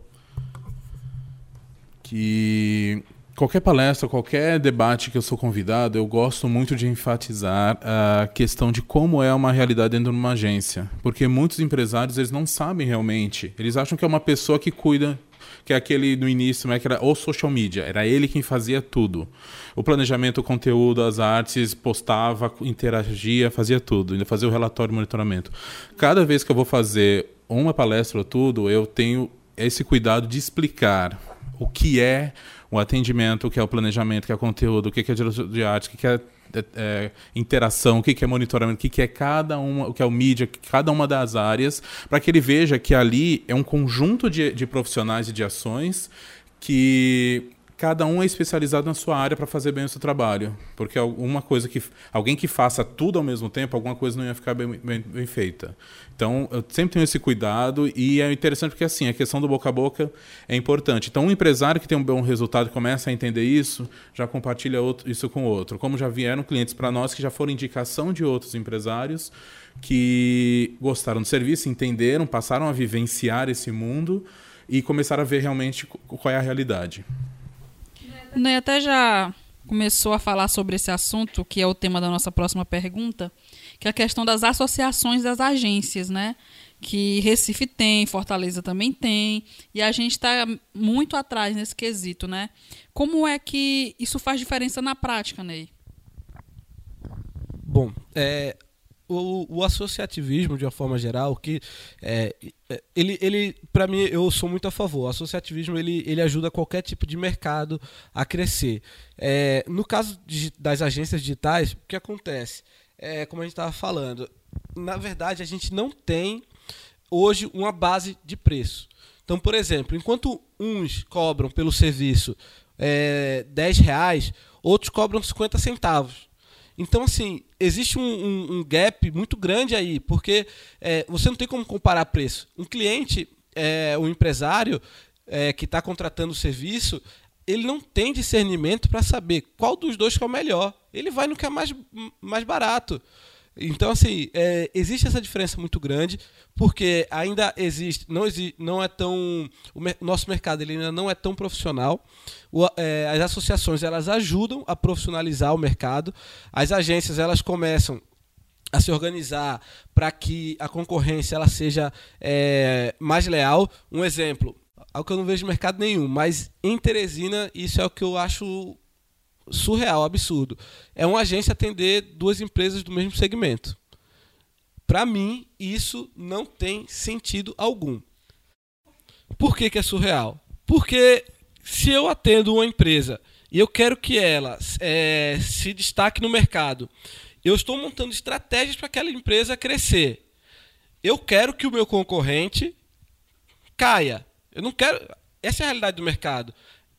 [SPEAKER 7] que qualquer palestra, qualquer debate que eu sou convidado, eu gosto muito de enfatizar a questão de como é uma realidade dentro de uma agência. Porque muitos empresários, eles não sabem realmente. Eles acham que é uma pessoa que cuida que é aquele no início, né, que era o social media, era ele quem fazia tudo. O planejamento, o conteúdo, as artes, postava, interagia, fazia tudo, ainda fazia o relatório e monitoramento. Cada vez que eu vou fazer uma palestra ou tudo, eu tenho esse cuidado de explicar o que é o atendimento, o que é o planejamento, o que é o conteúdo, o que é diretor de arte, o que é é, é, interação, o que, é monitoramento, o que, que é cada uma, o que é o mídia, cada uma das áreas, para que ele veja que ali é um conjunto de, de profissionais e de ações que cada um é especializado na sua área para fazer bem o seu trabalho. Porque alguma coisa que. Alguém que faça tudo ao mesmo tempo, alguma coisa não ia ficar bem, bem, bem, feita. Então, eu sempre tenho esse cuidado e é interessante porque, assim, a questão do boca a boca é importante. Então, um empresário que tem um bom resultado começa a entender isso, já compartilha outro, isso com outro. Como já vieram clientes para nós que já foram indicação de outros empresários que gostaram do serviço, entenderam, passaram a vivenciar esse mundo e começaram a ver realmente qual é a realidade.
[SPEAKER 2] Ney até já começou a falar sobre esse assunto, que é o tema da nossa próxima pergunta, que é a questão das associações das agências, né? Que Recife tem, Fortaleza também tem, e a gente está muito atrás nesse quesito, né? Como é que isso faz diferença na prática, Ney?
[SPEAKER 6] Bom, é, o, o, associativismo, de uma forma geral, que é, é ele, ele para mim, eu sou muito a favor. O associativismo ele, ele ajuda qualquer tipo de mercado a crescer. É, no caso de, das agências digitais, o que acontece? É, como a gente estava falando, na verdade, a gente não tem hoje uma base de preço. Então, por exemplo, enquanto uns cobram pelo serviço é, 10 reais, outros cobram 50 centavos. Então, assim, existe um, um, um gap muito grande aí, porque é, você não tem como comparar preço. Um cliente, é, um empresário é, que está contratando o serviço, ele não tem discernimento para saber qual dos dois que é o melhor. Ele vai no que é mais, mais barato. Então, assim, é, existe essa diferença muito grande, porque ainda existe, não, existe, não é tão. O me, nosso mercado ele ainda não é tão profissional. O, é, as associações elas ajudam a profissionalizar o mercado. As agências elas começam a se organizar para que a concorrência ela seja é, mais leal. Um exemplo, algo que eu não vejo mercado nenhum, mas em Teresina isso é o que eu acho surreal, absurdo. É uma agência atender duas empresas do mesmo segmento. Para mim, isso não tem sentido algum. Por que, que é surreal? Porque se eu atendo uma empresa e eu quero que ela é, se destaque no mercado, eu estou montando estratégias para aquela empresa crescer. Eu quero que o meu concorrente caia. Eu não quero. Essa é a realidade do mercado.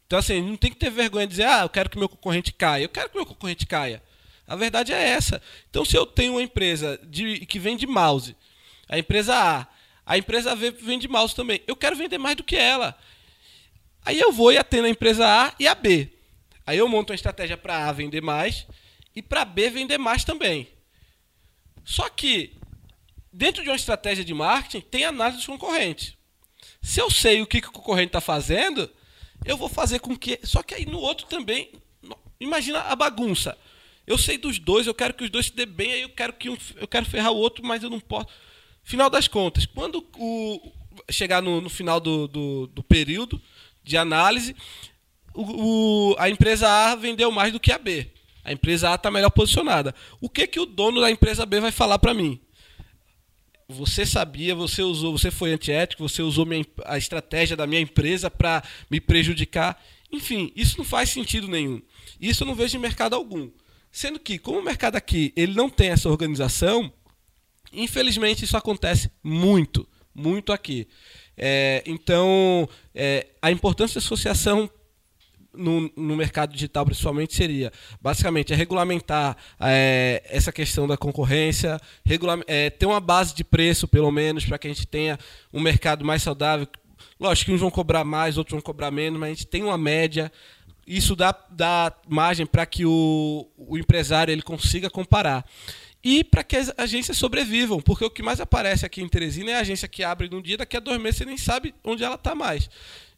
[SPEAKER 6] Então, assim, não tem que ter vergonha de dizer, ah, eu quero que meu concorrente caia. Eu quero que meu concorrente caia. A verdade é essa. Então, se eu tenho uma empresa de, que vende mouse, a empresa A, a empresa B vende mouse também, eu quero vender mais do que ela. Aí eu vou e atendo a empresa A e a B. Aí eu monto uma estratégia para A vender mais e para B vender mais também. Só que, dentro de uma estratégia de marketing, tem análise dos concorrentes. Se eu sei o que, que o concorrente está fazendo, eu vou fazer com que. Só que aí no outro também. Imagina a bagunça. Eu sei dos dois, eu quero que os dois se dê bem, aí eu quero que um, eu quero ferrar o outro, mas eu não posso. Final das contas, quando o, chegar no, no final do, do, do, período de análise, o, o, a empresa A vendeu mais do que a B. A empresa A está melhor posicionada. O que, que o dono da empresa B vai falar para mim? Você sabia, você usou, você foi antiético, você usou minha, a estratégia da minha empresa para me prejudicar. Enfim, isso não faz sentido nenhum. Isso eu não vejo em mercado algum. Sendo que, como o mercado aqui ele não tem essa organização, infelizmente isso acontece muito, muito aqui. É, então, é, a importância da associação no, no, mercado digital, principalmente, seria basicamente é regulamentar é, essa questão da concorrência, regula é, ter uma base de preço, pelo menos, para que a gente tenha um mercado mais saudável. Lógico que uns vão cobrar mais, outros vão cobrar menos, mas a gente tem uma média. Isso dá, dá margem para que o, o empresário ele consiga comparar e para que as agências sobrevivam, porque o que mais aparece aqui em Teresina é a agência que abre num dia, daqui a dois meses você nem sabe onde ela está mais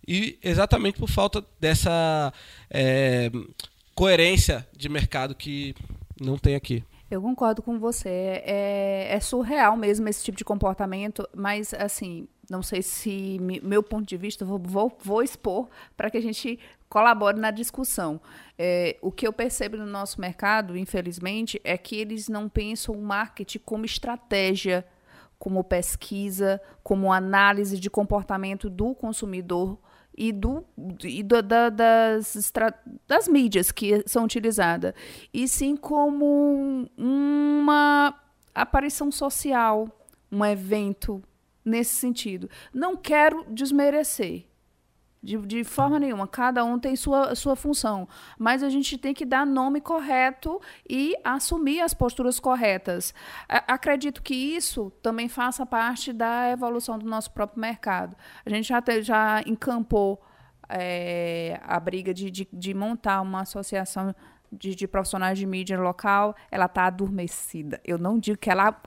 [SPEAKER 6] e exatamente por falta dessa é, coerência de mercado que não tem aqui.
[SPEAKER 5] Eu concordo com você. É, é, surreal mesmo esse tipo de comportamento, mas assim, não sei se meu ponto de vista, vou, vou, vou expor para que a gente colabore na discussão. É, o que eu percebo no nosso mercado, infelizmente, é que eles não pensam o marketing como estratégia, como pesquisa, como análise de comportamento do consumidor e, do, e do, da, das, das mídias que são utilizadas, e sim como uma aparição social, um evento nesse sentido. Não quero desmerecer, de, de forma nenhuma. Cada um tem sua, sua função. Mas a gente tem que dar nome correto e assumir as posturas corretas. A, acredito que isso também faça parte da evolução do nosso próprio mercado. A gente já, já encampou é, a briga de, de, de montar uma associação de, de, profissionais de mídia local, ela está adormecida. Eu não digo que ela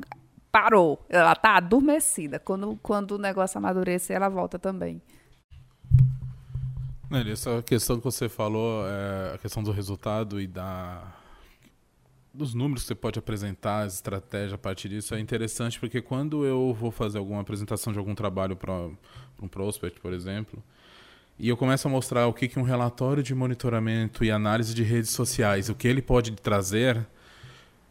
[SPEAKER 5] parou, ela está adormecida. Quando, quando o negócio amadurecer, ela volta também.
[SPEAKER 7] Essa questão que você falou, é a questão do resultado e da dos números que você pode apresentar, as estratégias a partir disso é interessante porque quando eu vou fazer alguma apresentação de algum trabalho para um prospect, por exemplo, e eu começo a mostrar o que, que um relatório de monitoramento e análise de redes sociais, o que ele pode trazer,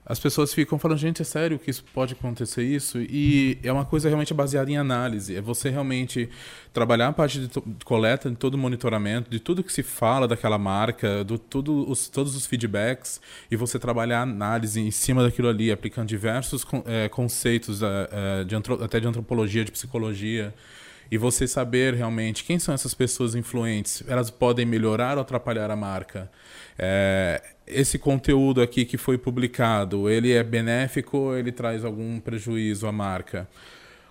[SPEAKER 7] as pessoas ficam falando, gente, é sério que isso pode acontecer isso? E é uma coisa realmente baseada em análise. É você realmente trabalhar a parte de, de coleta, de todo o monitoramento, de tudo que se fala daquela marca, do tudo os, todos os feedbacks, e você trabalhar a análise em cima daquilo ali, aplicando diversos é, conceitos é, de até de antropologia, de psicologia, e você saber realmente quem são essas pessoas influentes. Elas podem melhorar ou atrapalhar a marca. É, esse conteúdo aqui que foi publicado, ele é benéfico ou ele traz algum prejuízo à marca?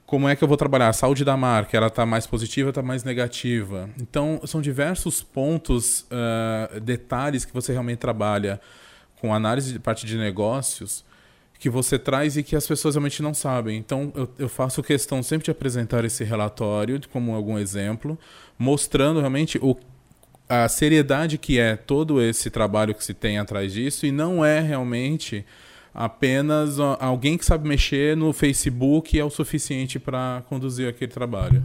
[SPEAKER 7] Como é que eu vou trabalhar? A saúde da marca, ela está mais positiva, está mais negativa? Então, são diversos pontos, uh, detalhes que você realmente trabalha com análise de parte de negócios que você traz e que as pessoas realmente não sabem. Então, eu, eu faço questão sempre de apresentar esse relatório como algum exemplo, mostrando realmente o a seriedade que é todo esse trabalho que se tem atrás disso e não é realmente apenas alguém que sabe mexer no Facebook é o suficiente para conduzir aquele trabalho.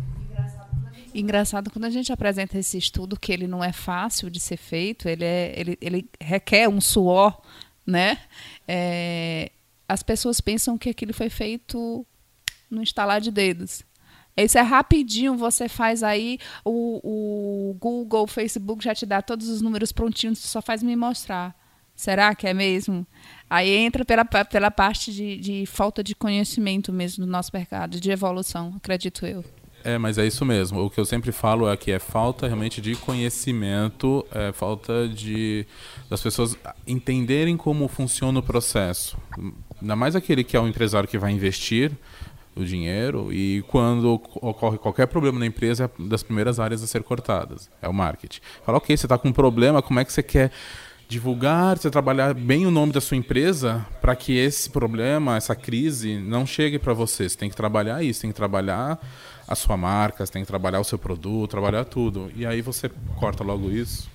[SPEAKER 5] Engraçado quando a gente apresenta esse estudo que ele não é fácil de ser feito, ele, é, ele, ele requer um suor, né? É, as pessoas pensam que aquilo foi feito no instalar de dedos. Isso é rapidinho, você faz aí, o, o Google, o Facebook já te dá todos os números prontinhos, só faz me mostrar. Será que é mesmo? Aí entra pela, pela parte de, de falta de conhecimento mesmo do nosso mercado, de evolução, acredito eu.
[SPEAKER 7] É, mas é isso mesmo. O que eu sempre falo é que é falta realmente de conhecimento, é falta de das pessoas entenderem como funciona o processo. Ainda mais aquele que é o empresário que vai investir, o dinheiro e quando ocorre qualquer problema na empresa, é das primeiras áreas a ser cortadas. É o marketing. Fala, ok, você está com um problema, como é que você quer divulgar, você trabalhar bem o nome da sua empresa para que esse problema, essa crise não chegue para você. Você tem que trabalhar isso, tem que trabalhar a sua marca, você tem que trabalhar o seu produto, trabalhar tudo. E aí você corta logo isso.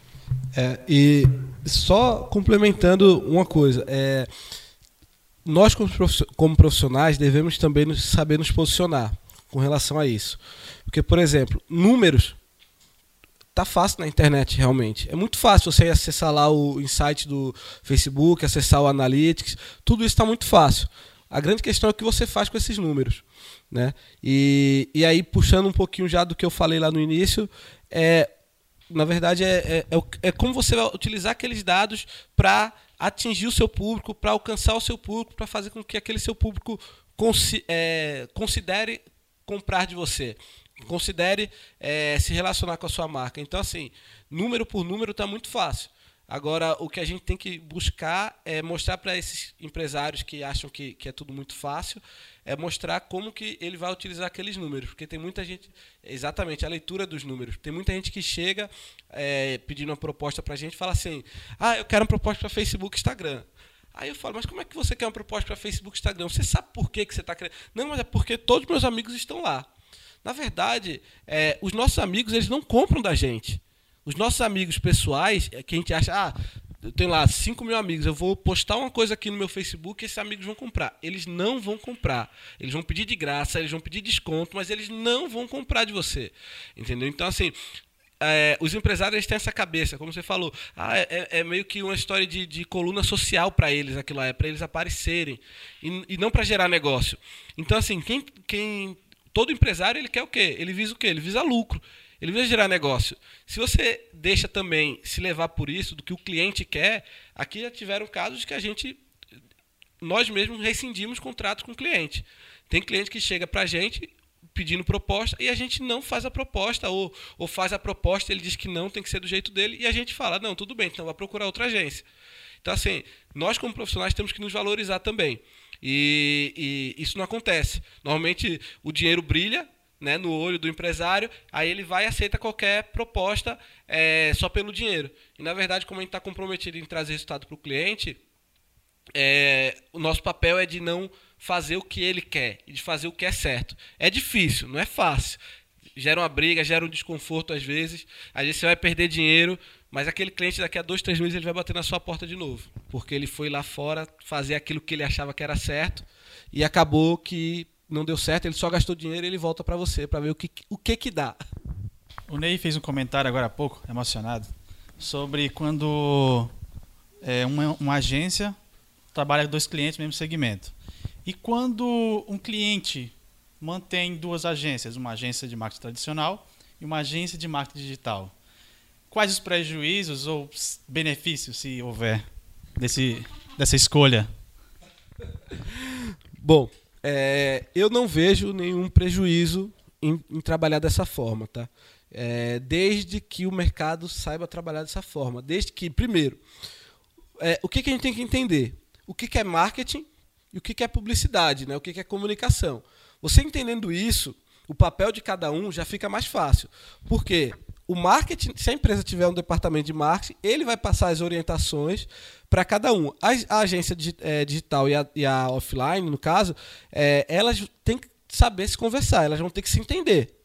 [SPEAKER 6] É, e só complementando uma coisa, é, nós, como profissionais, devemos também saber nos posicionar com relação a isso. Porque, por exemplo, números tá fácil na internet realmente. É muito fácil você acessar lá o insight do Facebook, acessar o Analytics, tudo isso está muito fácil. A grande questão é o que você faz com esses números. Né? E, e aí, puxando um pouquinho já do que eu falei lá no início, é, na verdade, é, é, é, é como você vai utilizar aqueles dados para atingir o seu público, para alcançar o seu público, para fazer com que aquele seu público consi é, considere comprar de você, considere é, se relacionar com a sua marca. Então, assim, número por número está muito fácil. Agora, o que a gente tem que buscar é mostrar para esses empresários que acham que, que é tudo muito fácil, é mostrar como que ele vai utilizar aqueles números. Porque tem muita gente, exatamente, a leitura dos números. Tem muita gente que chega é, pedindo uma proposta para a gente e fala assim, ah, eu quero uma proposta para Facebook Instagram. Aí eu falo, mas como é que você quer uma proposta para Facebook Instagram? Você sabe por que, que você está querendo? Não, mas é porque todos os meus amigos estão lá. Na verdade, é, os nossos amigos eles não compram da gente. Os nossos amigos pessoais, é que a gente acha, ah, eu tenho lá 5 mil amigos, eu vou postar uma coisa aqui no meu Facebook e esses amigos vão comprar. Eles não vão comprar. Eles vão pedir de graça, eles vão pedir desconto, mas eles não vão comprar de você. Entendeu? Então, assim, é, os empresários têm essa cabeça, como você falou, ah, é, é, meio que uma história de, de coluna social para eles, aquilo lá, é para eles aparecerem e, e não para gerar negócio. Então, assim, quem, quem todo empresário ele quer o quê? Ele visa o quê? Ele visa lucro. Ele vai gerar negócio. Se você deixa também se levar por isso, do que o cliente quer, aqui já tiveram casos que a gente, nós mesmos rescindimos contratos com o cliente. Tem cliente que chega para a gente pedindo proposta e a gente não faz a proposta, ou, ou faz a proposta ele diz que não, tem que ser do jeito dele, e a gente fala, não, tudo bem, então vai procurar outra agência. Então, assim, nós como profissionais temos que nos valorizar também. E, e isso não acontece. Normalmente o dinheiro brilha, né, no olho do empresário, aí ele vai e aceita qualquer proposta é, só pelo dinheiro. E na verdade, como a gente está comprometido em trazer resultado para o cliente, é, o nosso papel é de não fazer o que ele quer e de fazer o que é certo. É difícil, não é fácil. Gera uma briga, gera um desconforto às vezes. Às vezes você vai perder dinheiro, mas aquele cliente daqui a dois, três meses ele vai bater na sua porta de novo. Porque ele foi lá fora fazer aquilo que ele achava que era certo e acabou que não deu certo, ele só gastou dinheiro e ele volta para você para ver o que, o que que dá.
[SPEAKER 1] O Ney fez um comentário agora há pouco, emocionado, sobre quando é, uma, uma agência trabalha com dois clientes, mesmo segmento. E quando um cliente mantém duas agências, uma agência de marketing tradicional e uma agência de marketing digital, quais os prejuízos ou benefícios, se houver, desse, dessa escolha?
[SPEAKER 6] Bom, é, eu não vejo nenhum prejuízo em, em trabalhar dessa forma, tá? É, desde que o mercado saiba trabalhar dessa forma. Desde que, primeiro, é, o que, que, a gente tem que entender? O que, que é marketing e o que, que é publicidade, né? o que, é comunicação. Você entendendo isso, o papel de cada um já fica mais fácil. Porque o marketing, se a empresa tiver um departamento de marketing, ele vai passar as orientações para cada um. A, a agência é, digital e a, e a, offline, no caso, é, elas têm que saber se conversar, elas vão ter que se entender.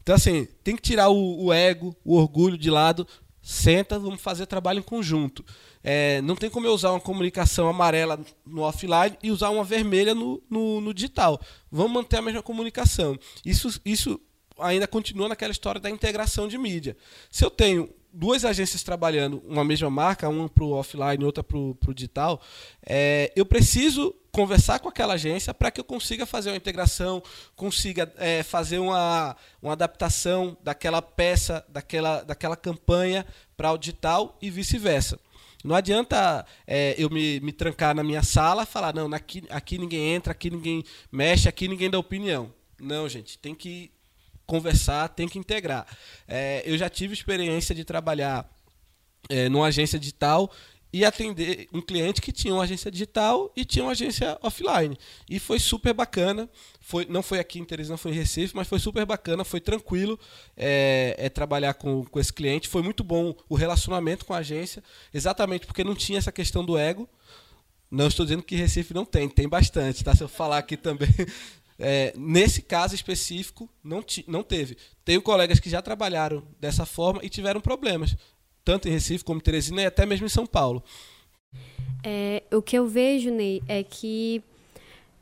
[SPEAKER 6] Então, assim, tem que tirar o, o ego, o orgulho de lado, senta, vamos fazer trabalho em conjunto. É, não tem como eu usar uma comunicação amarela no offline e usar uma vermelha no, no, no, digital. Vamos manter a mesma comunicação. Isso, isso ainda continua naquela história da integração de mídia. Se eu tenho duas agências trabalhando uma mesma marca, uma para o offline e outra para o digital, é, eu preciso conversar com aquela agência para que eu consiga fazer uma integração, consiga é, fazer uma, uma adaptação daquela peça, daquela, daquela campanha para o digital e vice-versa. Não adianta é, eu me, me trancar na minha sala e falar, não, aqui, aqui ninguém entra, aqui ninguém mexe, aqui ninguém dá opinião. Não, gente, tem que conversar, tem que integrar. É, eu já tive experiência de trabalhar é, numa agência digital e atender um cliente que tinha uma agência digital e tinha uma agência offline. E foi super bacana. Foi, não foi aqui em Teresina, foi em Recife, mas foi super bacana, foi tranquilo é, é, trabalhar com, com esse cliente. Foi muito bom o relacionamento com a agência, exatamente porque não tinha essa questão do ego. Não estou dizendo que Recife não tem, tem bastante, tá? Se eu falar aqui também. É, nesse caso específico, não, não teve. Tenho colegas que já trabalharam dessa forma e tiveram problemas tanto em Recife como em Teresina e até mesmo em São Paulo.
[SPEAKER 3] É, o que eu vejo, Ney, é que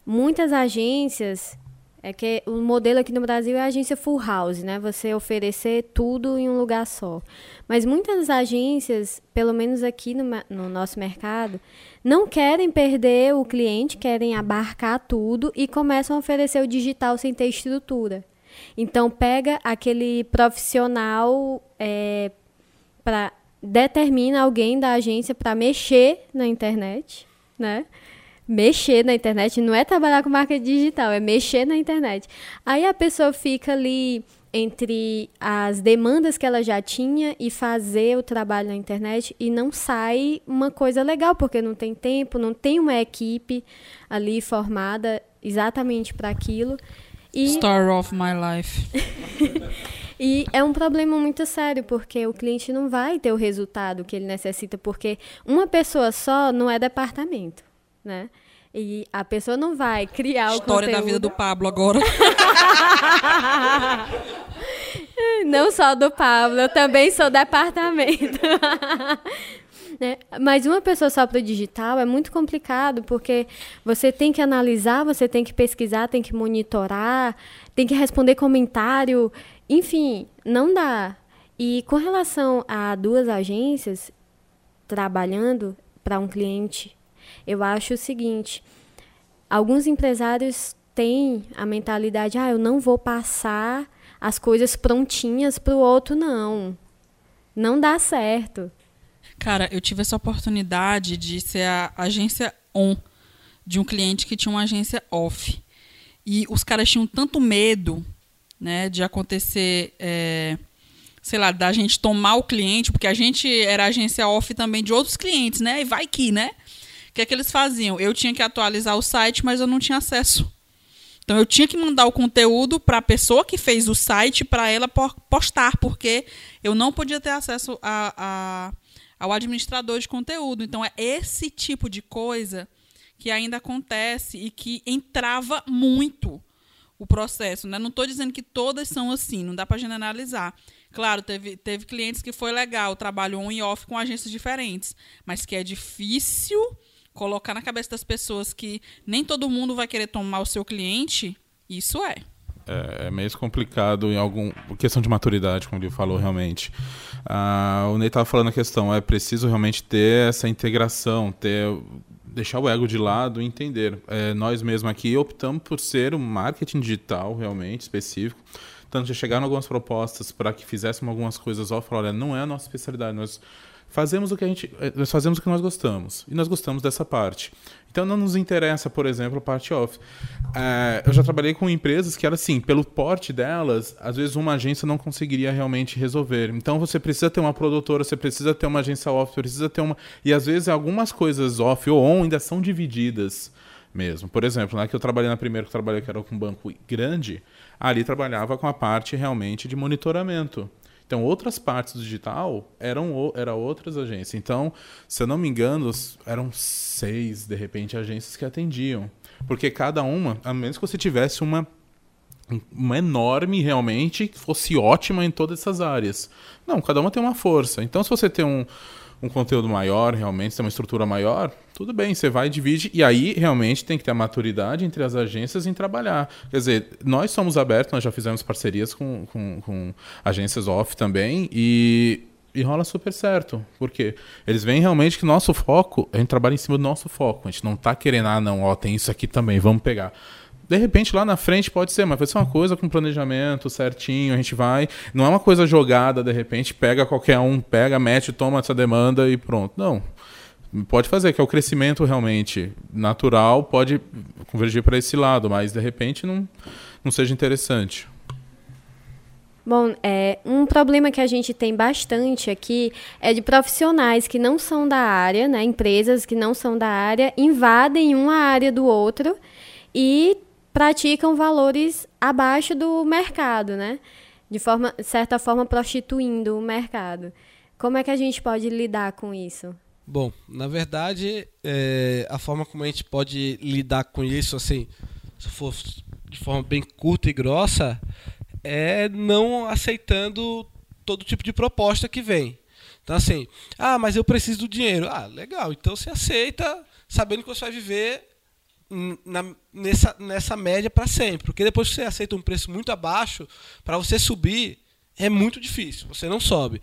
[SPEAKER 3] muitas agências é que o modelo aqui no Brasil é a agência full house, né? Você oferecer tudo em um lugar só. Mas muitas agências, pelo menos aqui no, no, nosso mercado, não querem perder o cliente, querem abarcar tudo e começam a oferecer o digital sem ter estrutura. Então pega aquele profissional é, para determina alguém da agência para mexer na internet, né? Mexer na internet não é trabalhar com marketing digital, é mexer na internet. Aí a pessoa fica ali entre as demandas que ela já tinha e fazer o trabalho na internet e não sai uma coisa legal, porque não tem tempo, não tem uma equipe ali formada exatamente para aquilo.
[SPEAKER 2] E... Story of my life.
[SPEAKER 3] E é um problema muito sério, porque o cliente não vai ter o resultado que ele necessita, porque uma pessoa só não é departamento, né? E a pessoa não vai criar
[SPEAKER 2] História o
[SPEAKER 3] História
[SPEAKER 2] da vida do Pablo agora.
[SPEAKER 3] não só do Pablo, eu também sou departamento. Né? Mas uma pessoa só para o digital é muito complicado, porque você tem que analisar, você tem que pesquisar, tem que monitorar, tem que responder comentário. Enfim, não dá. E com relação a duas agências trabalhando para um cliente, eu acho o seguinte: alguns empresários têm a mentalidade, ah, eu não vou passar as coisas prontinhas para o outro, não. Não dá certo.
[SPEAKER 2] Cara, eu tive essa oportunidade de ser a agência on de um cliente que tinha uma agência off. E os caras tinham tanto medo né, de acontecer, é, sei lá, da gente tomar o cliente, porque a gente era agência off também de outros clientes, né? E vai que, né? Que é que eles faziam? Eu tinha que atualizar o site, mas eu não tinha acesso. Então eu tinha que mandar o conteúdo para a pessoa que fez o site para ela postar, porque eu não podia ter acesso a, a, ao administrador de conteúdo. Então é esse tipo de coisa que ainda acontece e que entrava muito o processo. Né? Não estou dizendo que todas são assim, não dá para generalizar. Claro, teve, teve clientes que foi legal, trabalho on e off com agências diferentes, mas que é difícil colocar na cabeça das pessoas que nem todo mundo vai querer tomar o seu cliente, isso é.
[SPEAKER 7] É, é meio complicado em algum questão de maturidade, como ele falou realmente. Ah, o Ney estava falando a questão, é preciso realmente ter essa integração, ter deixar o ego de lado e entender. É, nós mesmos aqui optamos por ser um marketing digital realmente específico. Tanto já chegaram algumas propostas para que fizéssemos algumas coisas off, olha, não é a nossa especialidade, nós fazemos o que a gente, eh, nós fazemos o que nós gostamos e nós gostamos dessa parte. Então não nos interessa, por exemplo, a parte off. É, eu já trabalhei com empresas que era assim, pelo porte delas, às vezes uma agência não conseguiria realmente resolver. Então você precisa ter uma produtora, você precisa ter uma agência off, precisa ter uma e às vezes algumas coisas off ou on ainda são divididas mesmo. Por exemplo, né, que eu trabalhei na primeira que eu trabalhei que era com um banco grande, ali trabalhava com a parte realmente de monitoramento. Então, outras partes do digital eram era outras agências. Então, se eu não me engano, eram seis, de repente, agências que atendiam. Porque cada uma, a menos que você tivesse uma, uma enorme, realmente, que fosse ótima em todas essas áreas. Não, cada uma tem uma força. Então, se você tem um, um conteúdo maior, realmente, tem uma estrutura maior, tudo bem, você vai e divide. E aí, realmente, tem que ter a maturidade entre as agências em trabalhar. Quer dizer, nós somos abertos, nós já fizemos parcerias com, com, com agências off também, e, e rola super certo. Porque eles veem realmente que nosso foco, a gente trabalha em cima do nosso foco. A gente não está querendo, ah, não, ó, tem isso aqui também, vamos pegar. De repente lá na frente pode ser, mas vai ser uma coisa com planejamento certinho, a gente vai. Não é uma coisa jogada, de repente, pega qualquer um, pega, mete, toma essa demanda e pronto. Não. Pode fazer, que é o crescimento realmente natural, pode convergir para esse lado, mas de repente não, não seja interessante.
[SPEAKER 3] Bom, é, um problema que a gente tem bastante aqui é de profissionais que não são da área, né, empresas que não são da área, invadem uma área do outro e praticam valores abaixo do mercado, né? De forma, certa forma, prostituindo o mercado. Como é que a gente pode lidar com isso?
[SPEAKER 6] Bom, na verdade, é, a forma como a gente pode lidar com isso, assim, se for de forma bem curta e grossa, é não aceitando todo tipo de proposta que vem. Então, assim, ah, mas eu preciso do dinheiro. Ah, legal, então você aceita, sabendo que você vai viver na, nessa, nessa média para sempre. Porque depois que você aceita um preço muito abaixo, para você subir é muito difícil, você não sobe.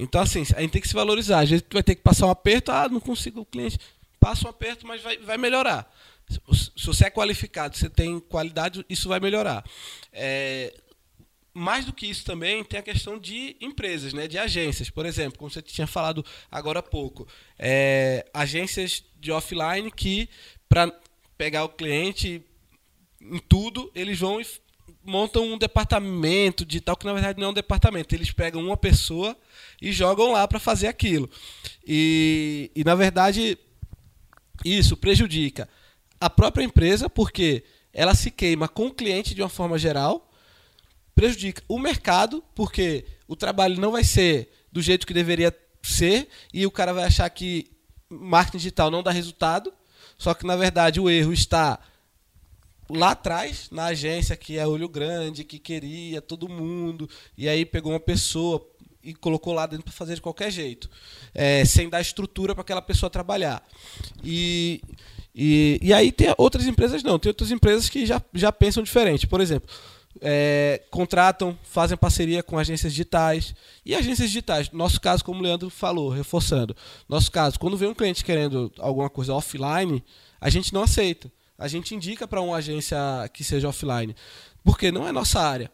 [SPEAKER 6] Então, assim, a gente tem que se valorizar. Às vezes, tu vai ter que passar um aperto, ah, não consigo, o cliente passa um aperto, mas vai, vai melhorar. Se você é qualificado, você tem qualidade, isso vai melhorar. É, mais do que isso também tem a questão de empresas, né, de agências. Por exemplo, como você tinha falado agora há pouco, é, agências de offline que, para pegar o cliente em tudo, eles vão e montam um departamento de tal que na verdade não é um departamento. Eles pegam uma pessoa e jogam lá para fazer aquilo. E, e na verdade isso prejudica a própria empresa porque ela se queima com o cliente de uma forma geral, prejudica o mercado porque o trabalho não vai ser do jeito que deveria ser e o cara vai achar que marketing digital não dá resultado só que na verdade o erro está lá atrás, na agência que é olho grande, que queria todo mundo, e aí pegou uma pessoa e colocou lá dentro para fazer de qualquer jeito, é, sem dar estrutura para aquela pessoa trabalhar. E, e, e aí tem outras empresas não, tem outras empresas que já, já pensam diferente. Por exemplo, é, contratam, fazem parceria com agências digitais. E agências digitais, nosso caso, como o Leandro falou, reforçando, nosso caso, quando vem um cliente querendo alguma coisa offline, a gente não aceita. A gente indica para uma agência que seja offline, porque não é nossa área.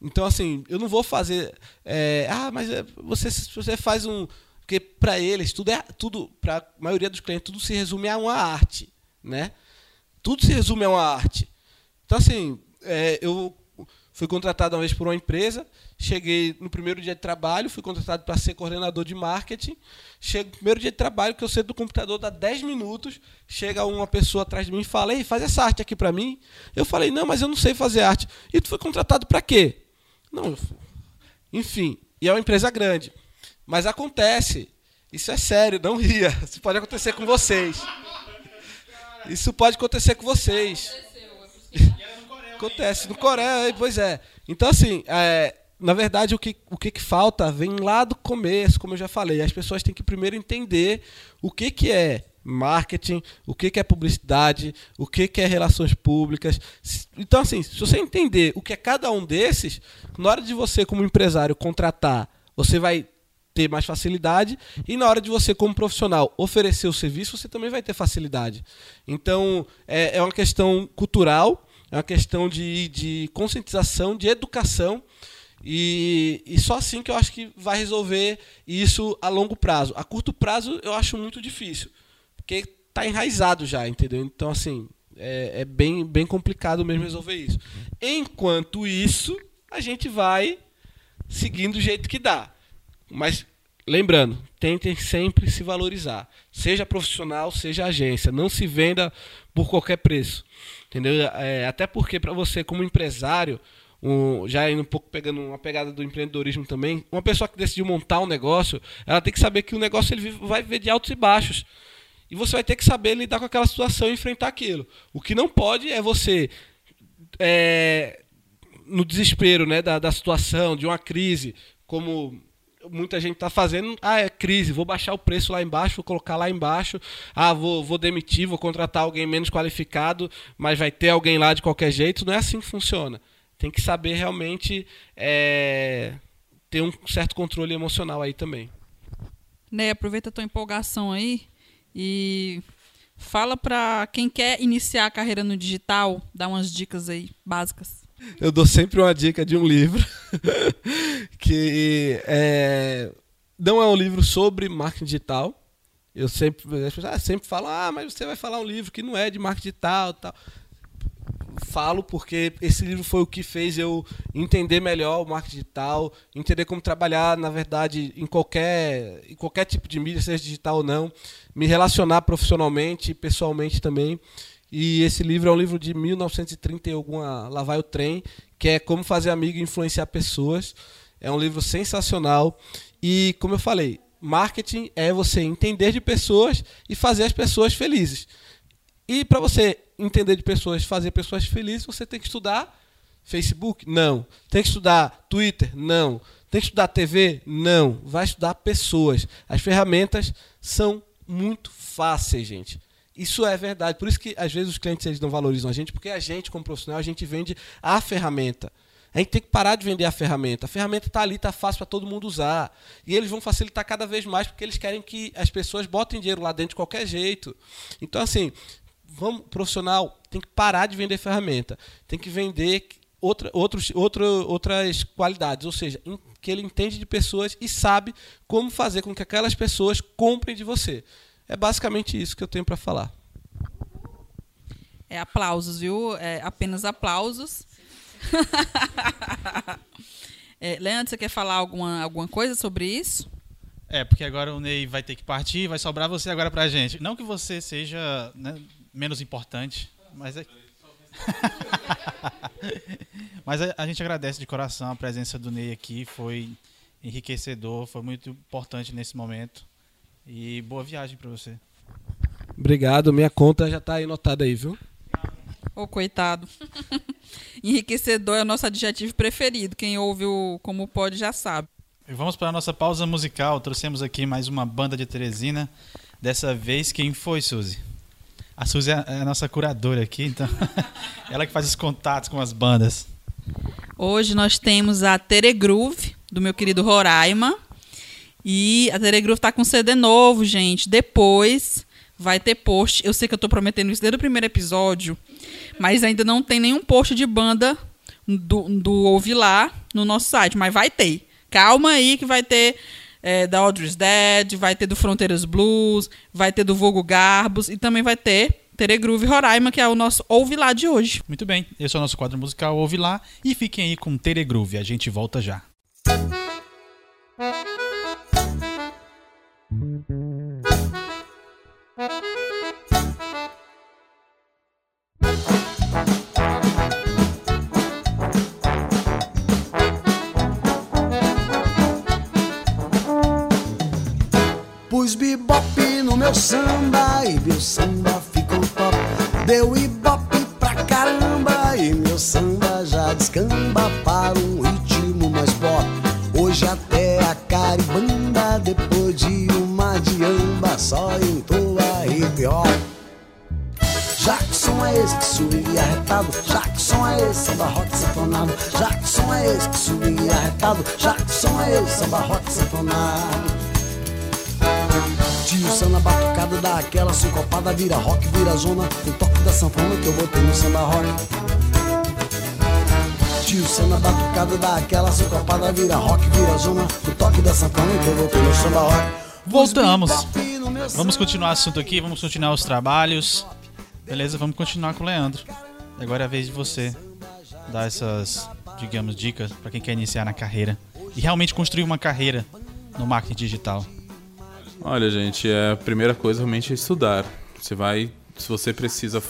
[SPEAKER 6] Então, assim, eu não vou fazer. É, ah, mas é, você, você faz um. Porque para eles, tudo é. tudo Para a maioria dos clientes, tudo se resume a uma arte. Né? Tudo se resume a uma arte. Então, assim, é, eu Fui contratado uma vez por uma empresa, cheguei no primeiro dia de trabalho, fui contratado para ser coordenador de marketing. Chego no primeiro dia de trabalho, que eu sento do computador, dá 10 minutos, chega uma pessoa atrás de mim e fala: Ei, faz essa arte aqui para mim. Eu falei: Não, mas eu não sei fazer arte. E tu foi contratado para quê? Não, enfim, e é uma empresa grande. Mas acontece. Isso é sério, não ria. Isso pode acontecer com vocês. Isso pode acontecer com vocês. Acontece no Coreia, pois é. Então, assim, é, na verdade, o que, o que, que falta vem lá do começo, como eu já falei. As pessoas têm que primeiro entender o que, que é marketing, o que, que é publicidade, o que, que é relações públicas. Então, assim, se você entender o que é cada um desses, na hora de você, como empresário, contratar, você vai ter mais facilidade e na hora de você, como profissional, oferecer o serviço, você também vai ter facilidade. Então, é, é uma questão cultural, é uma questão de, de conscientização, de educação. E, e, só assim que eu acho que vai resolver isso a longo prazo. A curto prazo eu acho muito difícil, porque está enraizado já, entendeu? Então, assim, é, é, bem, bem complicado mesmo resolver isso. Enquanto isso, a gente vai seguindo do jeito que dá. Mas lembrando, tentem sempre se valorizar. Seja profissional, seja agência. Não se venda por qualquer preço. Entendeu? É, até porque para você, como empresário, um, já indo um pouco pegando uma pegada do empreendedorismo também, uma pessoa que decidiu montar um negócio, ela tem que saber que o negócio ele vai viver de altos e baixos. E você vai ter que saber lidar com aquela situação e enfrentar aquilo. O que não pode é você, é, no desespero né, da, da situação, de uma crise, como muita gente está fazendo, ah, é crise, vou baixar o preço lá embaixo, vou colocar lá embaixo, ah, vou, vou demitir, vou contratar alguém menos qualificado, mas vai ter alguém lá de qualquer jeito. Não é assim que funciona. Tem que saber realmente é, ter um certo controle emocional aí também.
[SPEAKER 2] Né, aproveita a tua empolgação aí e fala para quem quer iniciar a carreira no digital, dá umas dicas aí básicas.
[SPEAKER 6] Eu dou sempre uma dica de um livro que é, não é um livro sobre marketing digital. Eu sempre, as pessoas ah, sempre falam, ah, mas você vai falar um livro que não é de marketing digital, tal falo porque esse livro foi o que fez eu entender melhor o marketing digital, entender como trabalhar, na verdade, em qualquer, em qualquer tipo de mídia, seja digital ou não, me relacionar profissionalmente e pessoalmente também. E esse livro é um livro de 1930 e alguma, lá vai o trem, que é Como Fazer Amigo e Influenciar Pessoas. É um livro sensacional. E, como eu falei, marketing é você entender de pessoas e fazer as pessoas felizes. E para você entender de pessoas, fazer pessoas felizes, você tem que estudar Facebook? Não. Tem que estudar Twitter? Não. Tem que estudar TV? Não. Vai estudar pessoas. As ferramentas são muito fáceis, gente. Isso é verdade. Por isso que às vezes os clientes eles não valorizam a gente, porque a gente, como profissional, a gente vende a ferramenta. A gente tem que parar de vender a ferramenta. A ferramenta está ali, está fácil para todo mundo usar. E eles vão facilitar cada vez mais porque eles querem que as pessoas botem dinheiro lá dentro de qualquer jeito. Então, assim, vamos, profissional tem que parar de vender ferramenta, tem que vender outra, outros, outra, outras qualidades, ou seja, que ele entende de pessoas e sabe como fazer com que aquelas pessoas comprem de você. É basicamente isso que eu tenho para falar.
[SPEAKER 2] É aplausos, viu? É apenas aplausos. é, Leandro, você quer falar alguma, alguma coisa sobre isso?
[SPEAKER 1] É, porque agora o Ney vai ter que partir, vai sobrar você agora pra gente. Não que você seja né, menos importante, mas é... mas a, a, gente agradece de coração a presença do Ney aqui, foi enriquecedor, foi muito importante nesse momento. E boa viagem para você.
[SPEAKER 6] Obrigado, minha conta já tá aí notada aí, viu?
[SPEAKER 2] Ô, oh, coitado. Enriquecedor é o nosso adjetivo preferido. Quem ouve o Como Pode já sabe.
[SPEAKER 1] E vamos para a nossa pausa musical. Trouxemos aqui mais uma banda de Teresina. Dessa vez, quem foi, Suzy? A Suzy é, é a nossa curadora aqui, então ela que faz os contatos com as bandas.
[SPEAKER 2] Hoje nós temos a Tere Groove, do meu querido Roraima. E a Tere Groove tá com CD novo, gente. Depois vai ter post. Eu sei que eu tô prometendo isso desde o primeiro episódio, mas ainda não tem nenhum post de banda do, do Ouvi Lá no nosso site, mas vai ter. Calma aí que vai ter é, da Audrey's Dead, vai ter do Fronteiras Blues, vai ter do Vogo Garbos e também vai ter Tere Groove Roraima, que é o nosso Ouve Lá de hoje.
[SPEAKER 1] Muito bem, esse é o nosso quadro musical Ouve Lá e fiquem aí com Tere Groove, a gente volta já.
[SPEAKER 8] Pus bebop no meu samba e meu samba ficou top. Deu ibope pra caramba e meu samba já descamba para um ritmo mais pop. Até a caribanda, depois de uma diamba, só entoa hip hop. Jackson é esse que subia arretado. Jackson é esse, samba rock sanfonado. Jackson é esse que subia arretado. Jackson é esse, samba rock sanfonado. Tio Sam na batucada dá aquela sincopada, vira rock, vira zona, com toque da sanfona que eu botei no samba rock. Tio Sam na batucada dá aquela sincopada, vira rock, vira zona, com toque da sanfona que eu botei no samba rock.
[SPEAKER 1] Voltamos. Vamos continuar o assunto aqui, vamos continuar os trabalhos. Beleza, vamos continuar com o Leandro. Agora é a vez de você dar essas, digamos, dicas para quem quer iniciar na carreira e realmente construir uma carreira no marketing digital.
[SPEAKER 7] Olha, gente, é a primeira coisa realmente é estudar. Você vai, se você precisa,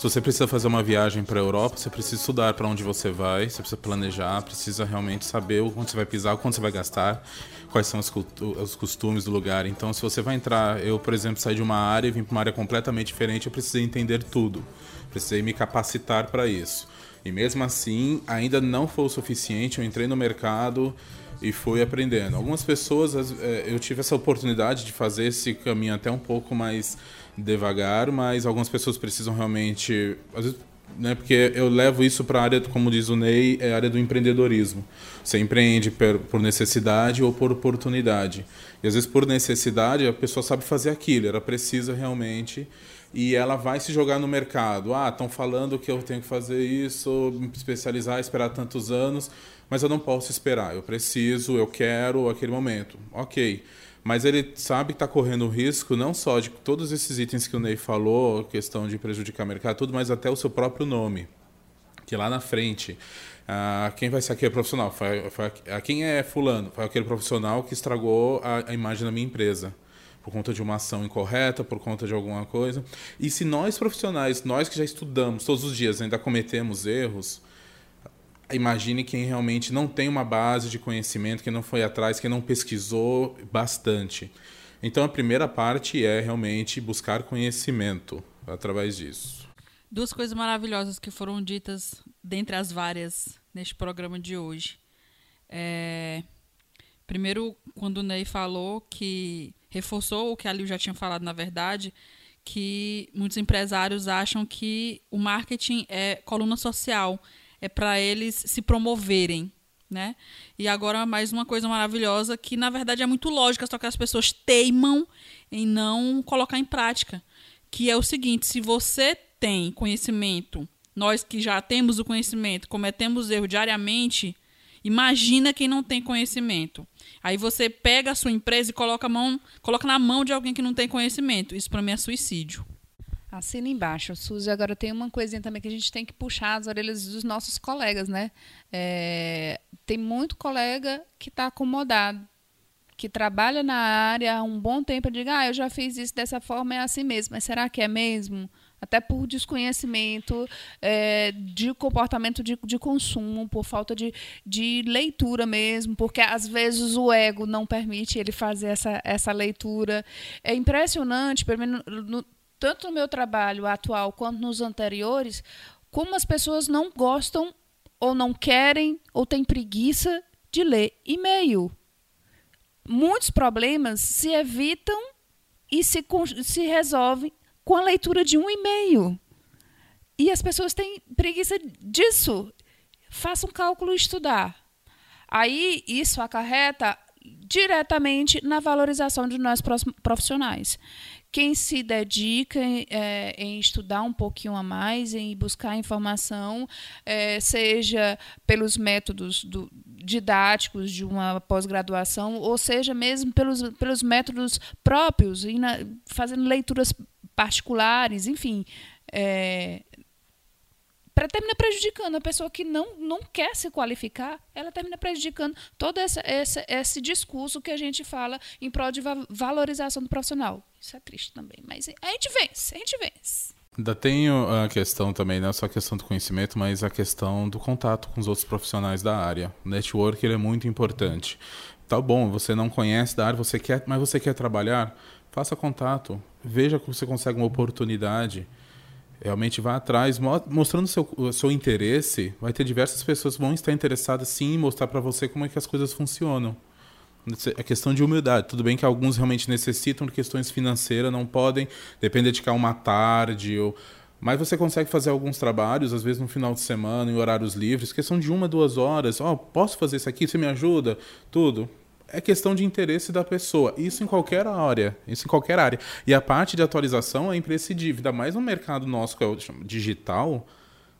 [SPEAKER 7] se você precisa fazer uma viagem para a Europa, você precisa estudar para onde você vai, você precisa planejar, precisa realmente saber onde você vai pisar, quanto você vai gastar, quais são os, os costumes do lugar. Então, se você vai entrar, eu, por exemplo, saí de uma área e vim para uma área completamente diferente, eu precisei entender tudo. Precisei me capacitar para isso. E mesmo assim, ainda não foi o suficiente. Eu entrei no mercado e fui aprendendo. Algumas pessoas, é, eu tive essa oportunidade de fazer esse caminho até um pouco mais devagar, mas algumas pessoas precisam realmente, às vezes, né, porque eu levo isso para a área, como diz o Ney, é a área do empreendedorismo. Você empreende por necessidade ou por oportunidade. E às vezes por necessidade a pessoa sabe fazer aquilo, ela precisa realmente e ela vai se jogar no mercado. Ah, estão falando que eu tenho que fazer isso, me especializar, esperar tantos anos mas eu não posso esperar. Eu preciso, eu quero aquele momento. Ok. Mas ele sabe que está correndo o risco não só de todos esses itens que o Ney falou, questão de prejudicar o mercado, tudo, mas até o seu próprio nome. Que lá na frente, ah, quem vai ser aquele profissional? Foi, foi, a, quem é fulano? Foi aquele profissional que estragou a, a imagem da minha empresa por conta de uma ação incorreta, por conta de alguma coisa. E se nós profissionais, nós que já estudamos todos os dias, ainda cometemos erros, imagine quem realmente não tem uma base de conhecimento, que não foi atrás, que não pesquisou bastante. Então a primeira parte é realmente buscar conhecimento através disso.
[SPEAKER 2] Duas coisas maravilhosas que foram ditas dentre as várias neste programa de hoje. É... Primeiro, quando o Ney falou que reforçou o que a Liu já tinha falado, na verdade, que muitos empresários acham que o marketing é coluna social é para eles se promoverem, né? E agora mais uma coisa maravilhosa que na verdade é muito lógica, só que as pessoas teimam em não colocar em prática, que é o seguinte: se você tem conhecimento, nós que já temos o conhecimento, cometemos erro diariamente, imagina quem não tem conhecimento. Aí você pega a sua empresa e coloca, mão, coloca na mão de alguém que não tem conhecimento. Isso para mim é suicídio.
[SPEAKER 5] Assina embaixo. Suzy, agora tem uma coisinha também que a gente tem que puxar as orelhas dos nossos colegas, né? É, tem muito colega que está acomodado, que trabalha na área há um bom tempo e diga, ah, eu já fiz isso dessa forma, é assim mesmo. Mas será que é mesmo? Até por desconhecimento é, de comportamento de, de consumo, por falta de, de leitura mesmo, porque às vezes o ego não permite ele fazer essa, essa leitura. É impressionante, pelo menos no, tanto no meu trabalho atual quanto nos anteriores, como as pessoas não gostam ou não querem ou têm preguiça de ler e-mail. Muitos problemas se evitam e se, se resolvem com a leitura de um e-mail. E as pessoas têm preguiça disso. Faça um cálculo e estudar. Aí isso acarreta diretamente na valorização de nós profissionais quem se dedica é, em estudar um pouquinho a mais, em buscar informação, é, seja pelos métodos do, didáticos de uma pós-graduação, ou seja mesmo pelos, pelos métodos próprios, na, fazendo leituras particulares, enfim. É, para terminar prejudicando a pessoa que não, não quer se qualificar, ela termina prejudicando todo essa, essa, esse discurso que a gente fala em prol de valorização do profissional. Isso é triste também, mas a gente vence, a gente vence.
[SPEAKER 7] Ainda tenho a questão também, não só a questão do conhecimento, mas a questão do contato com os outros profissionais da área. O network é muito importante. Tá bom, você não conhece da área, você quer, mas você quer trabalhar, faça contato, veja que você consegue uma oportunidade realmente vá atrás, mostrando seu, o seu interesse, vai ter diversas pessoas que vão estar interessadas sim em mostrar para você como é que as coisas funcionam. É questão de humildade. Tudo bem que alguns realmente necessitam de questões financeiras, não podem depender de ficar uma tarde ou Mas você consegue fazer alguns trabalhos, às vezes no final de semana, em horários livres, questão de uma, duas horas. Ó, oh, posso fazer isso aqui? Você me ajuda? Tudo. É questão de interesse da pessoa. Isso em qualquer área. Isso em qualquer área. E a parte de atualização é imprescindível. Ainda mais no mercado nosso, que é o digital,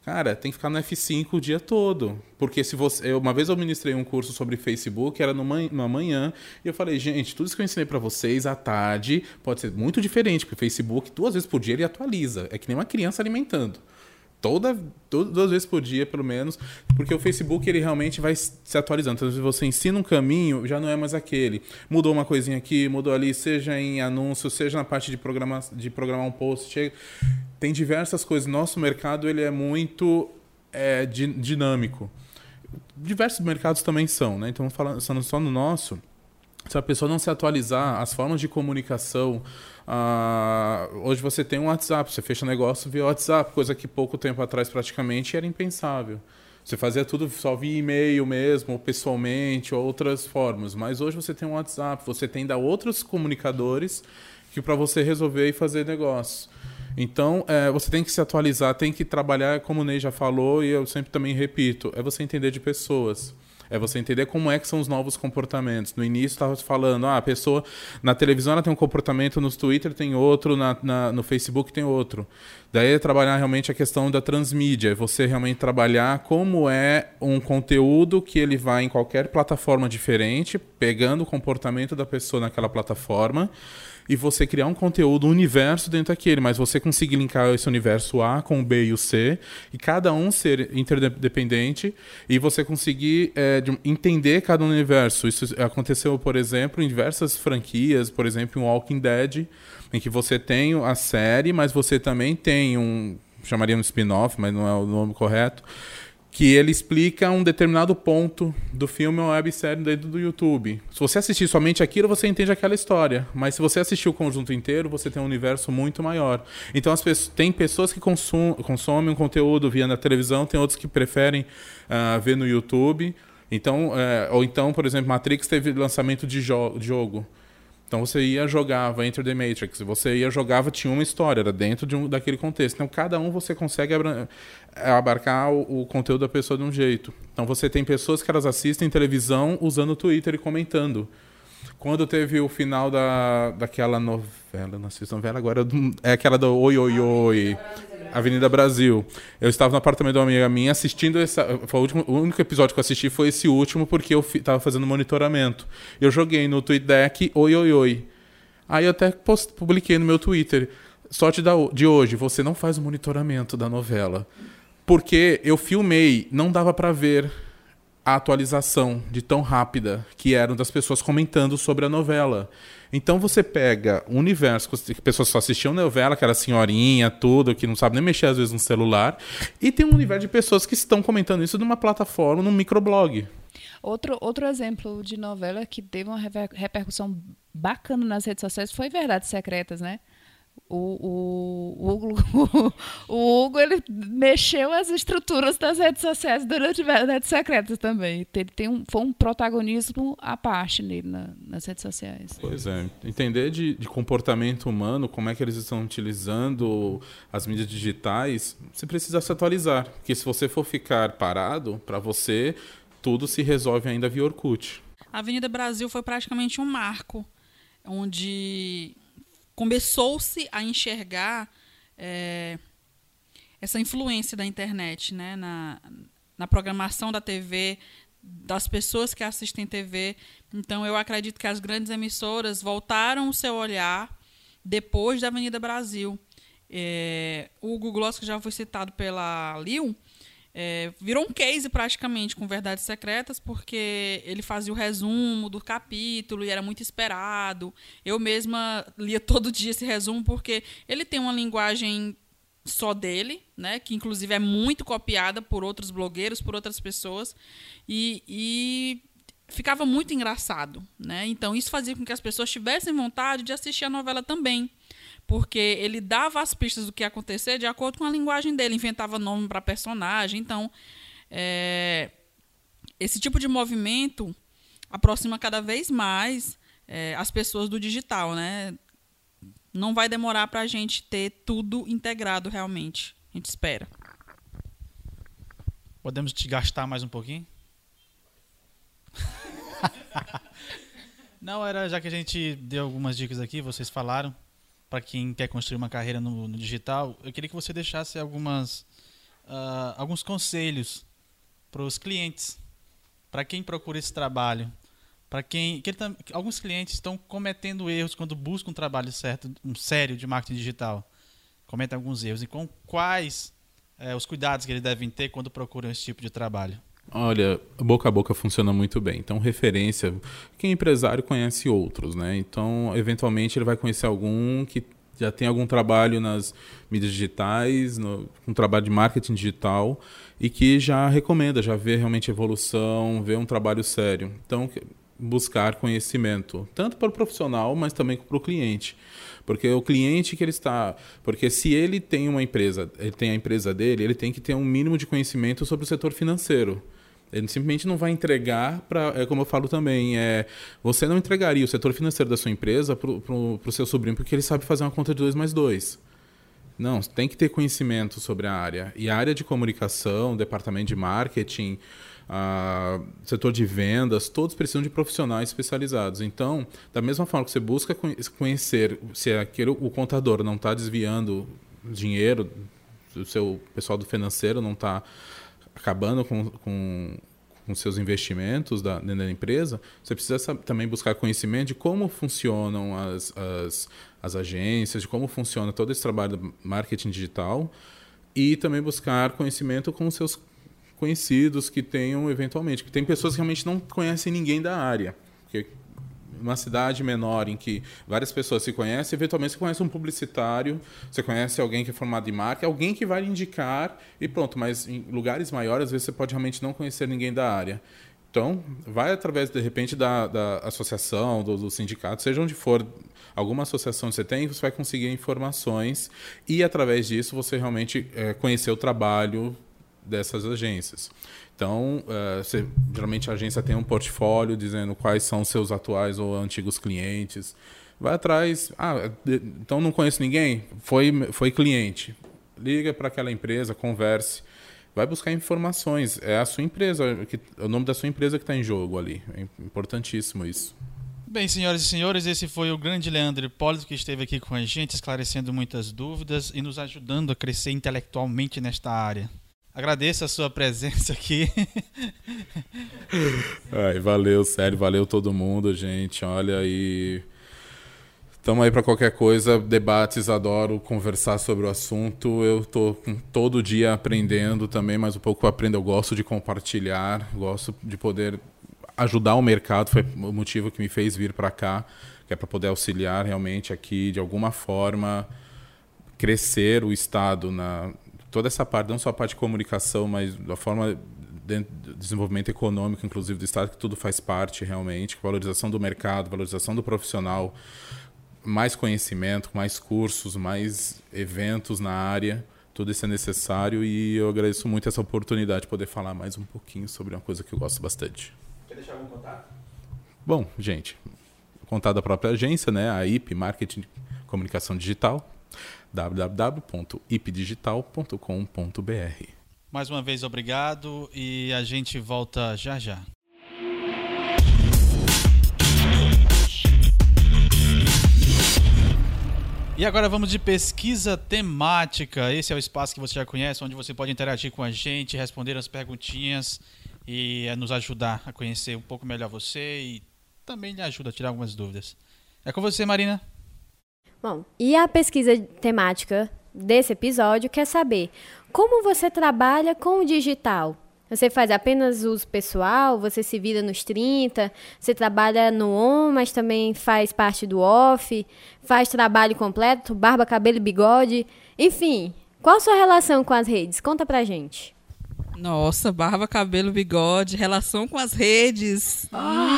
[SPEAKER 7] Cara, tem que ficar no F5 o dia todo. Porque se você. uma vez eu ministrei um curso sobre Facebook, era numa, manhã, e eu falei, gente, tudo isso que eu ensinei para vocês à tarde pode ser muito diferente, porque o Facebook, duas vezes por dia, ele atualiza. É que nem uma criança alimentando toda, toda duas vezes por dia, pelo menos, porque o Facebook ele realmente vai se atualizando. Então, se você ensina um caminho, já não é mais aquele. Mudou uma coisinha aqui, mudou ali, seja em anúncio, seja na parte de programar, de programar um post. Chega... Tem diversas coisas. Nosso mercado ele é muito é, dinâmico. Diversos mercados também são, né? Então, falando só no nosso, se a pessoa não se atualizar, as formas de comunicação, Uh, hoje você tem um WhatsApp, você fecha negócio via WhatsApp, coisa que pouco tempo atrás praticamente era impensável. Você fazia tudo só via e-mail mesmo, ou pessoalmente, ou outras formas. Mas hoje você tem um WhatsApp, você tem da outros comunicadores que para você resolver e fazer negócio. Então, é, você tem que se atualizar, tem que trabalhar, como o Ney já falou, e eu sempre também repito, é você entender de pessoas. É você entender como é que são os novos comportamentos. No início estava falando, ah, a pessoa na televisão ela tem um comportamento, no Twitter tem outro, na, na, no Facebook tem outro. Daí é trabalhar realmente a questão da transmídia, é você realmente trabalhar como é um conteúdo que ele vai em qualquer plataforma diferente, pegando o comportamento da pessoa naquela plataforma e você criar um conteúdo, um universo dentro daquele, mas você conseguir linkar esse universo A com o B e o C, e cada um ser interdependente, e você conseguir é, entender cada universo. Isso aconteceu, por exemplo, em diversas franquias, por exemplo, em Walking Dead, em que você tem a série, mas você também tem um. chamaria um spin-off, mas não é o nome correto que ele explica um determinado ponto do filme ou websérie dentro do YouTube. Se você assistir somente aquilo, você entende aquela história. Mas se você assistir o conjunto inteiro, você tem um universo muito maior. Então, as pessoas, tem pessoas que consum, consomem um conteúdo via na televisão, tem outros que preferem uh, ver no YouTube. Então, uh, ou então, por exemplo, Matrix teve lançamento de, jo de jogo. Então você ia jogava Enter the Matrix, você ia jogava tinha uma história, era dentro de um, daquele contexto. Então cada um você consegue abarcar o, o, conteúdo da pessoa de um jeito. Então você tem pessoas que elas assistem televisão usando o Twitter e comentando. Quando teve o final da, daquela novela, não assisto novela agora, é aquela do Oi Oi Oi. Avenida Brasil. Eu estava no apartamento de uma amiga minha assistindo essa. Foi o, último, o único episódio que eu assisti foi esse último, porque eu estava fazendo monitoramento. Eu joguei no TweetDeck Oi Oi Oi. Aí eu até post, publiquei no meu Twitter. Sorte da, de hoje, você não faz o monitoramento da novela. Porque eu filmei, não dava para ver a atualização de tão rápida que eram das pessoas comentando sobre a novela. Então você pega um universo que pessoas só assistiam novela, que era senhorinha, tudo, que não sabe nem mexer às vezes no celular, e tem um universo de pessoas que estão comentando isso numa plataforma, num microblog.
[SPEAKER 5] Outro, outro exemplo de novela que teve uma repercussão bacana nas redes sociais foi Verdades Secretas, né? O, o, o, Hugo, o Hugo ele mexeu as estruturas das redes sociais durante Verdades Secretas também. Ele tem um, foi um protagonismo à parte nele na, nas redes sociais.
[SPEAKER 7] Pois é. Entender de, de, comportamento humano, como é que eles estão utilizando as mídias digitais, você precisa se atualizar. Porque se você for ficar parado, para você, tudo se resolve ainda via Orkut.
[SPEAKER 2] A Avenida Brasil foi praticamente um marco, onde começou-se a enxergar é, essa influência da internet né, na, na programação da TV, das pessoas que assistem TV. Então, eu acredito que as grandes emissoras voltaram o seu olhar depois da Avenida Brasil. É, o Google Gloss, que já foi citado pela Lil, é, virou um case praticamente com Verdades Secretas, porque ele fazia o resumo do capítulo e era muito esperado. Eu mesma lia todo dia esse resumo, porque ele tem uma linguagem só dele, né, que inclusive é muito copiada por outros blogueiros, por outras pessoas, e, e ficava muito engraçado. Né? Então, isso fazia com que as pessoas tivessem vontade de assistir a novela também porque ele dava as pistas do que ia acontecer de acordo com a linguagem dele, inventava nome para personagem. Então, é, esse tipo de movimento aproxima cada vez mais é, as pessoas do digital, né? Não vai demorar para a gente ter tudo integrado realmente. A gente espera.
[SPEAKER 1] Podemos te gastar mais um pouquinho? Não, era já que a gente deu algumas dicas aqui, vocês falaram, para quem quer construir uma carreira no, no, digital, eu queria que você deixasse algumas, uh, alguns conselhos para os clientes, para quem procura esse trabalho, para quem que ele, alguns clientes estão cometendo erros quando buscam um trabalho certo, um sério de marketing digital, cometem alguns erros e com quais é, os cuidados que eles devem ter quando procuram esse tipo de trabalho.
[SPEAKER 7] Olha, boca a boca funciona muito bem. Então, referência, quem é empresário conhece outros, né? Então, eventualmente ele vai conhecer algum que já tem algum trabalho nas mídias digitais, no, um trabalho de marketing digital e que já recomenda, já vê realmente evolução, vê um trabalho sério. Então, buscar conhecimento, tanto para o profissional, mas também para o cliente. Porque o cliente que ele está. Porque se ele tem uma empresa, ele tem a empresa dele, ele tem que ter um mínimo de conhecimento sobre o setor financeiro. Ele simplesmente não vai entregar para. É como eu falo também, é, você não entregaria o setor financeiro da sua empresa para o seu sobrinho porque ele sabe fazer uma conta de 2 mais 2. Não, tem que ter conhecimento sobre a área. E a área de comunicação, departamento de marketing, a setor de vendas, todos precisam de profissionais especializados. Então, da mesma forma que você busca conhecer se aquele, o contador não está desviando dinheiro, o seu pessoal do financeiro não está acabando com, com, com seus investimentos da, dentro da empresa, você precisa também buscar conhecimento de como funcionam as, as, as agências, de como funciona todo esse trabalho de marketing digital e também buscar conhecimento com seus conhecidos que tenham eventualmente, que tem pessoas que realmente não conhecem ninguém da área. Porque uma cidade menor em que várias pessoas se conhecem, eventualmente você conhece um publicitário, você conhece alguém que é formado em marca, alguém que vai indicar e pronto. Mas em lugares maiores, às vezes você pode realmente não conhecer ninguém da área. Então, vai através, de repente, da, da associação, do, do, sindicato, seja onde for, alguma associação que você tem, você vai conseguir informações e, através disso, você realmente é, conhecer o trabalho dessas agências. Então, uh, geralmente a agência tem um portfólio dizendo quais são seus atuais ou antigos clientes. Vai atrás. Ah, então não conheço ninguém? Foi, foi cliente. Liga para aquela empresa, converse. Vai buscar informações. É a sua empresa, que, é o nome da sua empresa que está em jogo ali. É importantíssimo isso.
[SPEAKER 1] Bem, senhoras e senhores, esse foi o grande Leandro Hipólito que esteve aqui com a gente, esclarecendo muitas dúvidas e nos ajudando a crescer intelectualmente nesta área. Agradeço a sua presença aqui.
[SPEAKER 7] Ai, valeu, sério, valeu todo mundo, gente. Olha aí. Estamos aí para qualquer coisa, debates, adoro conversar sobre o assunto. Eu tô todo dia aprendendo também, mas um pouco eu aprendo, eu gosto de compartilhar, gosto de poder ajudar o mercado, foi o motivo que me fez vir para cá, que é para poder auxiliar realmente aqui de alguma forma crescer o estado na toda essa parte, não só a parte de comunicação, mas da forma de desenvolvimento econômico, inclusive do Estado, que tudo faz parte realmente, valorização do mercado, valorização do profissional, mais conhecimento, mais cursos, mais eventos na área, tudo isso é necessário e eu agradeço muito essa oportunidade de poder falar mais um pouquinho sobre uma coisa que eu gosto bastante.
[SPEAKER 1] Quer deixar algum contato?
[SPEAKER 7] Bom, gente, contato da própria agência, né, a IP Marketing Comunicação Digital, www.ipdigital.com.br.
[SPEAKER 1] Mais uma vez, obrigado e a gente volta já já. E agora vamos de pesquisa temática. Esse é o espaço que você já conhece, onde você pode interagir com a gente, responder as perguntinhas e eh, nos ajudar a conhecer um pouco melhor você e também lhe ajuda a tirar algumas dúvidas. É com você, Marina.
[SPEAKER 3] Bom, e a pesquisa temática desse episódio quer saber como você trabalha com o digital. Você faz apenas uso pessoal, você se vira nos 30, você trabalha no on, mas também faz parte do off, faz trabalho completo, barba, cabelo e bigode. Enfim, qual a sua relação com as redes? Conta pra gente.
[SPEAKER 2] Nossa, barba, cabelo, bigode, relação com as redes.
[SPEAKER 3] Ah.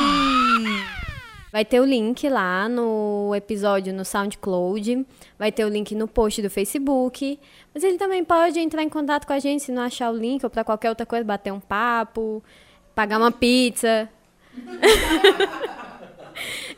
[SPEAKER 3] Hum. Vai ter o link lá no episódio no SoundCloud, vai ter o link no post do Facebook. Mas ele também pode entrar em contato com a gente se não achar o link ou para qualquer outra coisa, bater um papo, pagar uma pizza.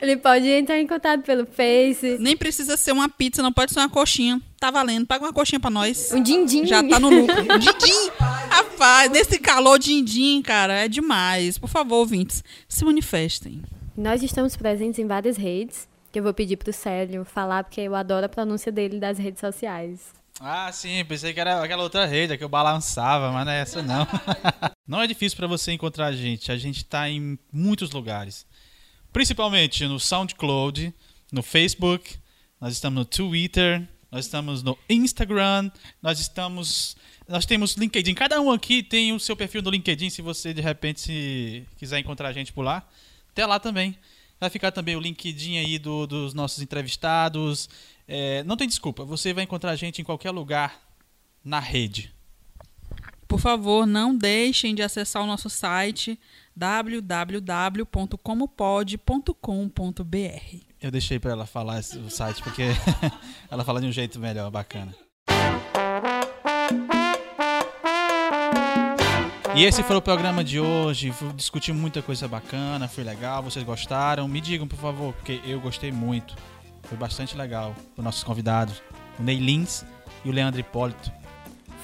[SPEAKER 3] Ele pode entrar em contato pelo Face.
[SPEAKER 2] Nem precisa ser uma pizza, não pode ser uma coxinha. Tá valendo. Paga uma coxinha pra nós.
[SPEAKER 3] Um din-din.
[SPEAKER 2] Já tá no lucro. Um din-din. Rapaz, nesse calor din-din, cara, é demais. Por favor, ouvintes, se manifestem.
[SPEAKER 3] Nós estamos presentes em várias redes, que eu vou pedir pro Célio falar, porque eu adoro a pronúncia dele das redes sociais.
[SPEAKER 1] Ah, sim, pensei que era aquela outra rede que eu balançava, mas não é essa não. não é difícil para você encontrar a gente. A gente tá em muitos lugares. Principalmente no SoundCloud, no Facebook, nós estamos no Twitter, nós estamos no Instagram, nós estamos. Nós temos LinkedIn. Cada um aqui tem o seu perfil no LinkedIn, se você de repente se quiser encontrar a gente por lá. Até lá também. Vai ficar também o LinkedIn aí do, dos nossos entrevistados. É, não tem desculpa, você vai encontrar a gente em qualquer lugar na rede.
[SPEAKER 2] Por favor, não deixem de acessar o nosso site www.comopod.com.br.
[SPEAKER 1] Eu deixei para ela falar o site porque ela fala de um jeito melhor, bacana. E esse foi o programa de hoje. Fu- Discuti muita coisa bacana, foi legal. Vocês gostaram? Me digam, por favor, porque eu gostei muito. Foi bastante legal. Os nossos convidados, o Ney Lins e o Leandro Hipólito.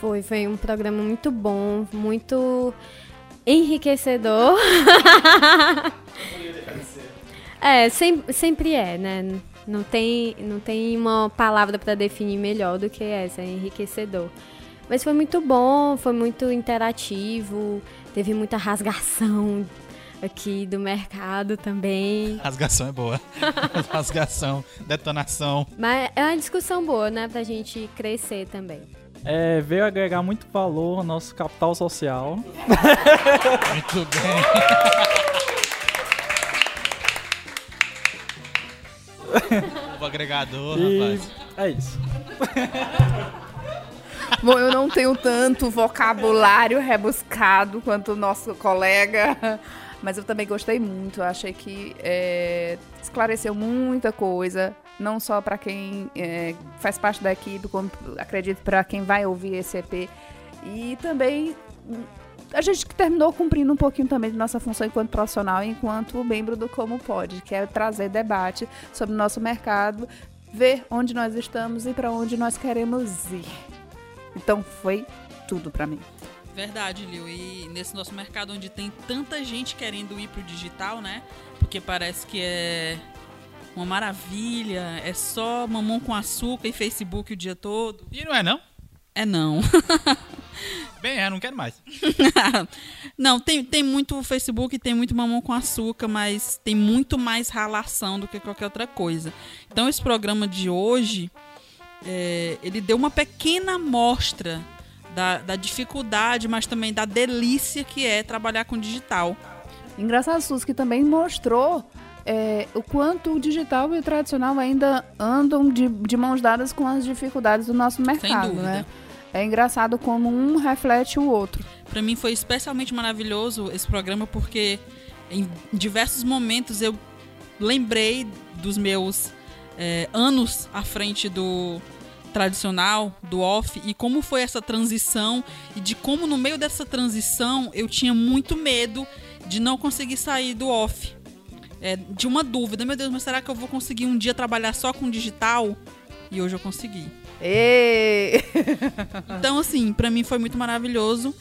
[SPEAKER 3] Foi, foi um programa muito bom, muito enriquecedor. é, sem- sempre é, né? Não tem, não tem uma palavra para definir melhor do que essa, é enriquecedor. Mas foi muito bom, foi muito interativo, teve muita rasgação aqui do mercado também.
[SPEAKER 1] Rasgação é boa. Rasgação, detonação.
[SPEAKER 3] Mas é uma discussão boa, né? Pra gente crescer também.
[SPEAKER 4] É, veio agregar muito valor ao nosso capital social.
[SPEAKER 1] Muito bem. o agregador,
[SPEAKER 4] E
[SPEAKER 1] rapaz.
[SPEAKER 4] é isso.
[SPEAKER 5] Bom, eu não tenho tanto vocabulário rebuscado quanto o nosso colega, mas eu também gostei muito. Achei que é, esclareceu muita coisa, não só para quem é, faz parte da equipe, como acredito para quem vai ouvir esse EP. E também a gente terminou cumprindo um pouquinho também de nossa função enquanto profissional, enquanto membro do Como Pode, que é trazer debate sobre o nosso mercado, ver onde nós estamos e para onde nós queremos ir. Então foi tudo pra mim.
[SPEAKER 2] Verdade, Liu. E nesse nosso mercado onde tem tanta gente querendo ir pro digital, né? Porque parece que é uma maravilha, é só mamão com açúcar e Facebook o dia todo.
[SPEAKER 1] E não é não?
[SPEAKER 2] É não.
[SPEAKER 1] Bem, é, não quero mais.
[SPEAKER 2] não, tem, tem muito Facebook, tem muito mamão com açúcar, mas tem muito mais ralação do que qualquer outra coisa. Então esse programa de hoje, é, ele deu uma pequena amostra da, da dificuldade, mas também da delícia que é trabalhar com digital.
[SPEAKER 5] Engraçado, Sus, que também mostrou é, o quanto o digital e o tradicional ainda andam de, de mãos dadas com as dificuldades do nosso mercado,
[SPEAKER 2] dúvida.
[SPEAKER 5] né? É engraçado como um reflete o outro.
[SPEAKER 2] Para mim foi especialmente maravilhoso esse programa porque em diversos momentos eu lembrei dos meus é, anos à frente do tradicional, do off, e como foi essa transição e de como no meio dessa transição eu tinha muito medo de não conseguir sair do off. É, de uma dúvida, meu Deus, mas será que eu vou conseguir um dia trabalhar só com digital? E hoje eu consegui. Então, assim, pra mim foi muito maravilhoso.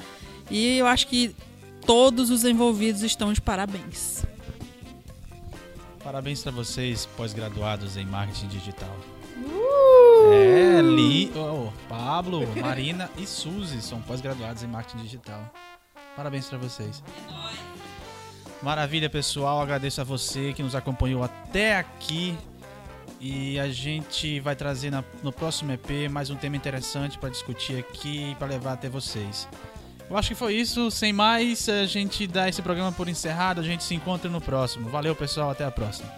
[SPEAKER 2] E eu acho que todos os envolvidos estão de parabéns.
[SPEAKER 1] Parabéns pra vocês, pós-graduados em marketing digital. É, Li, oh, Pablo, Marina e Suzy são pós-graduados em marketing digital. Parabéns pra vocês. Maravilha, pessoal. Agradeço a você que nos acompanhou até aqui. E a gente vai trazer na- no próximo EP mais um tema interessante para discutir aqui e para levar até vocês. Eu acho que foi isso. Sem mais, a gente dá esse programa por encerrado. A gente se encontra no próximo. Valeu, pessoal. Até a próxima.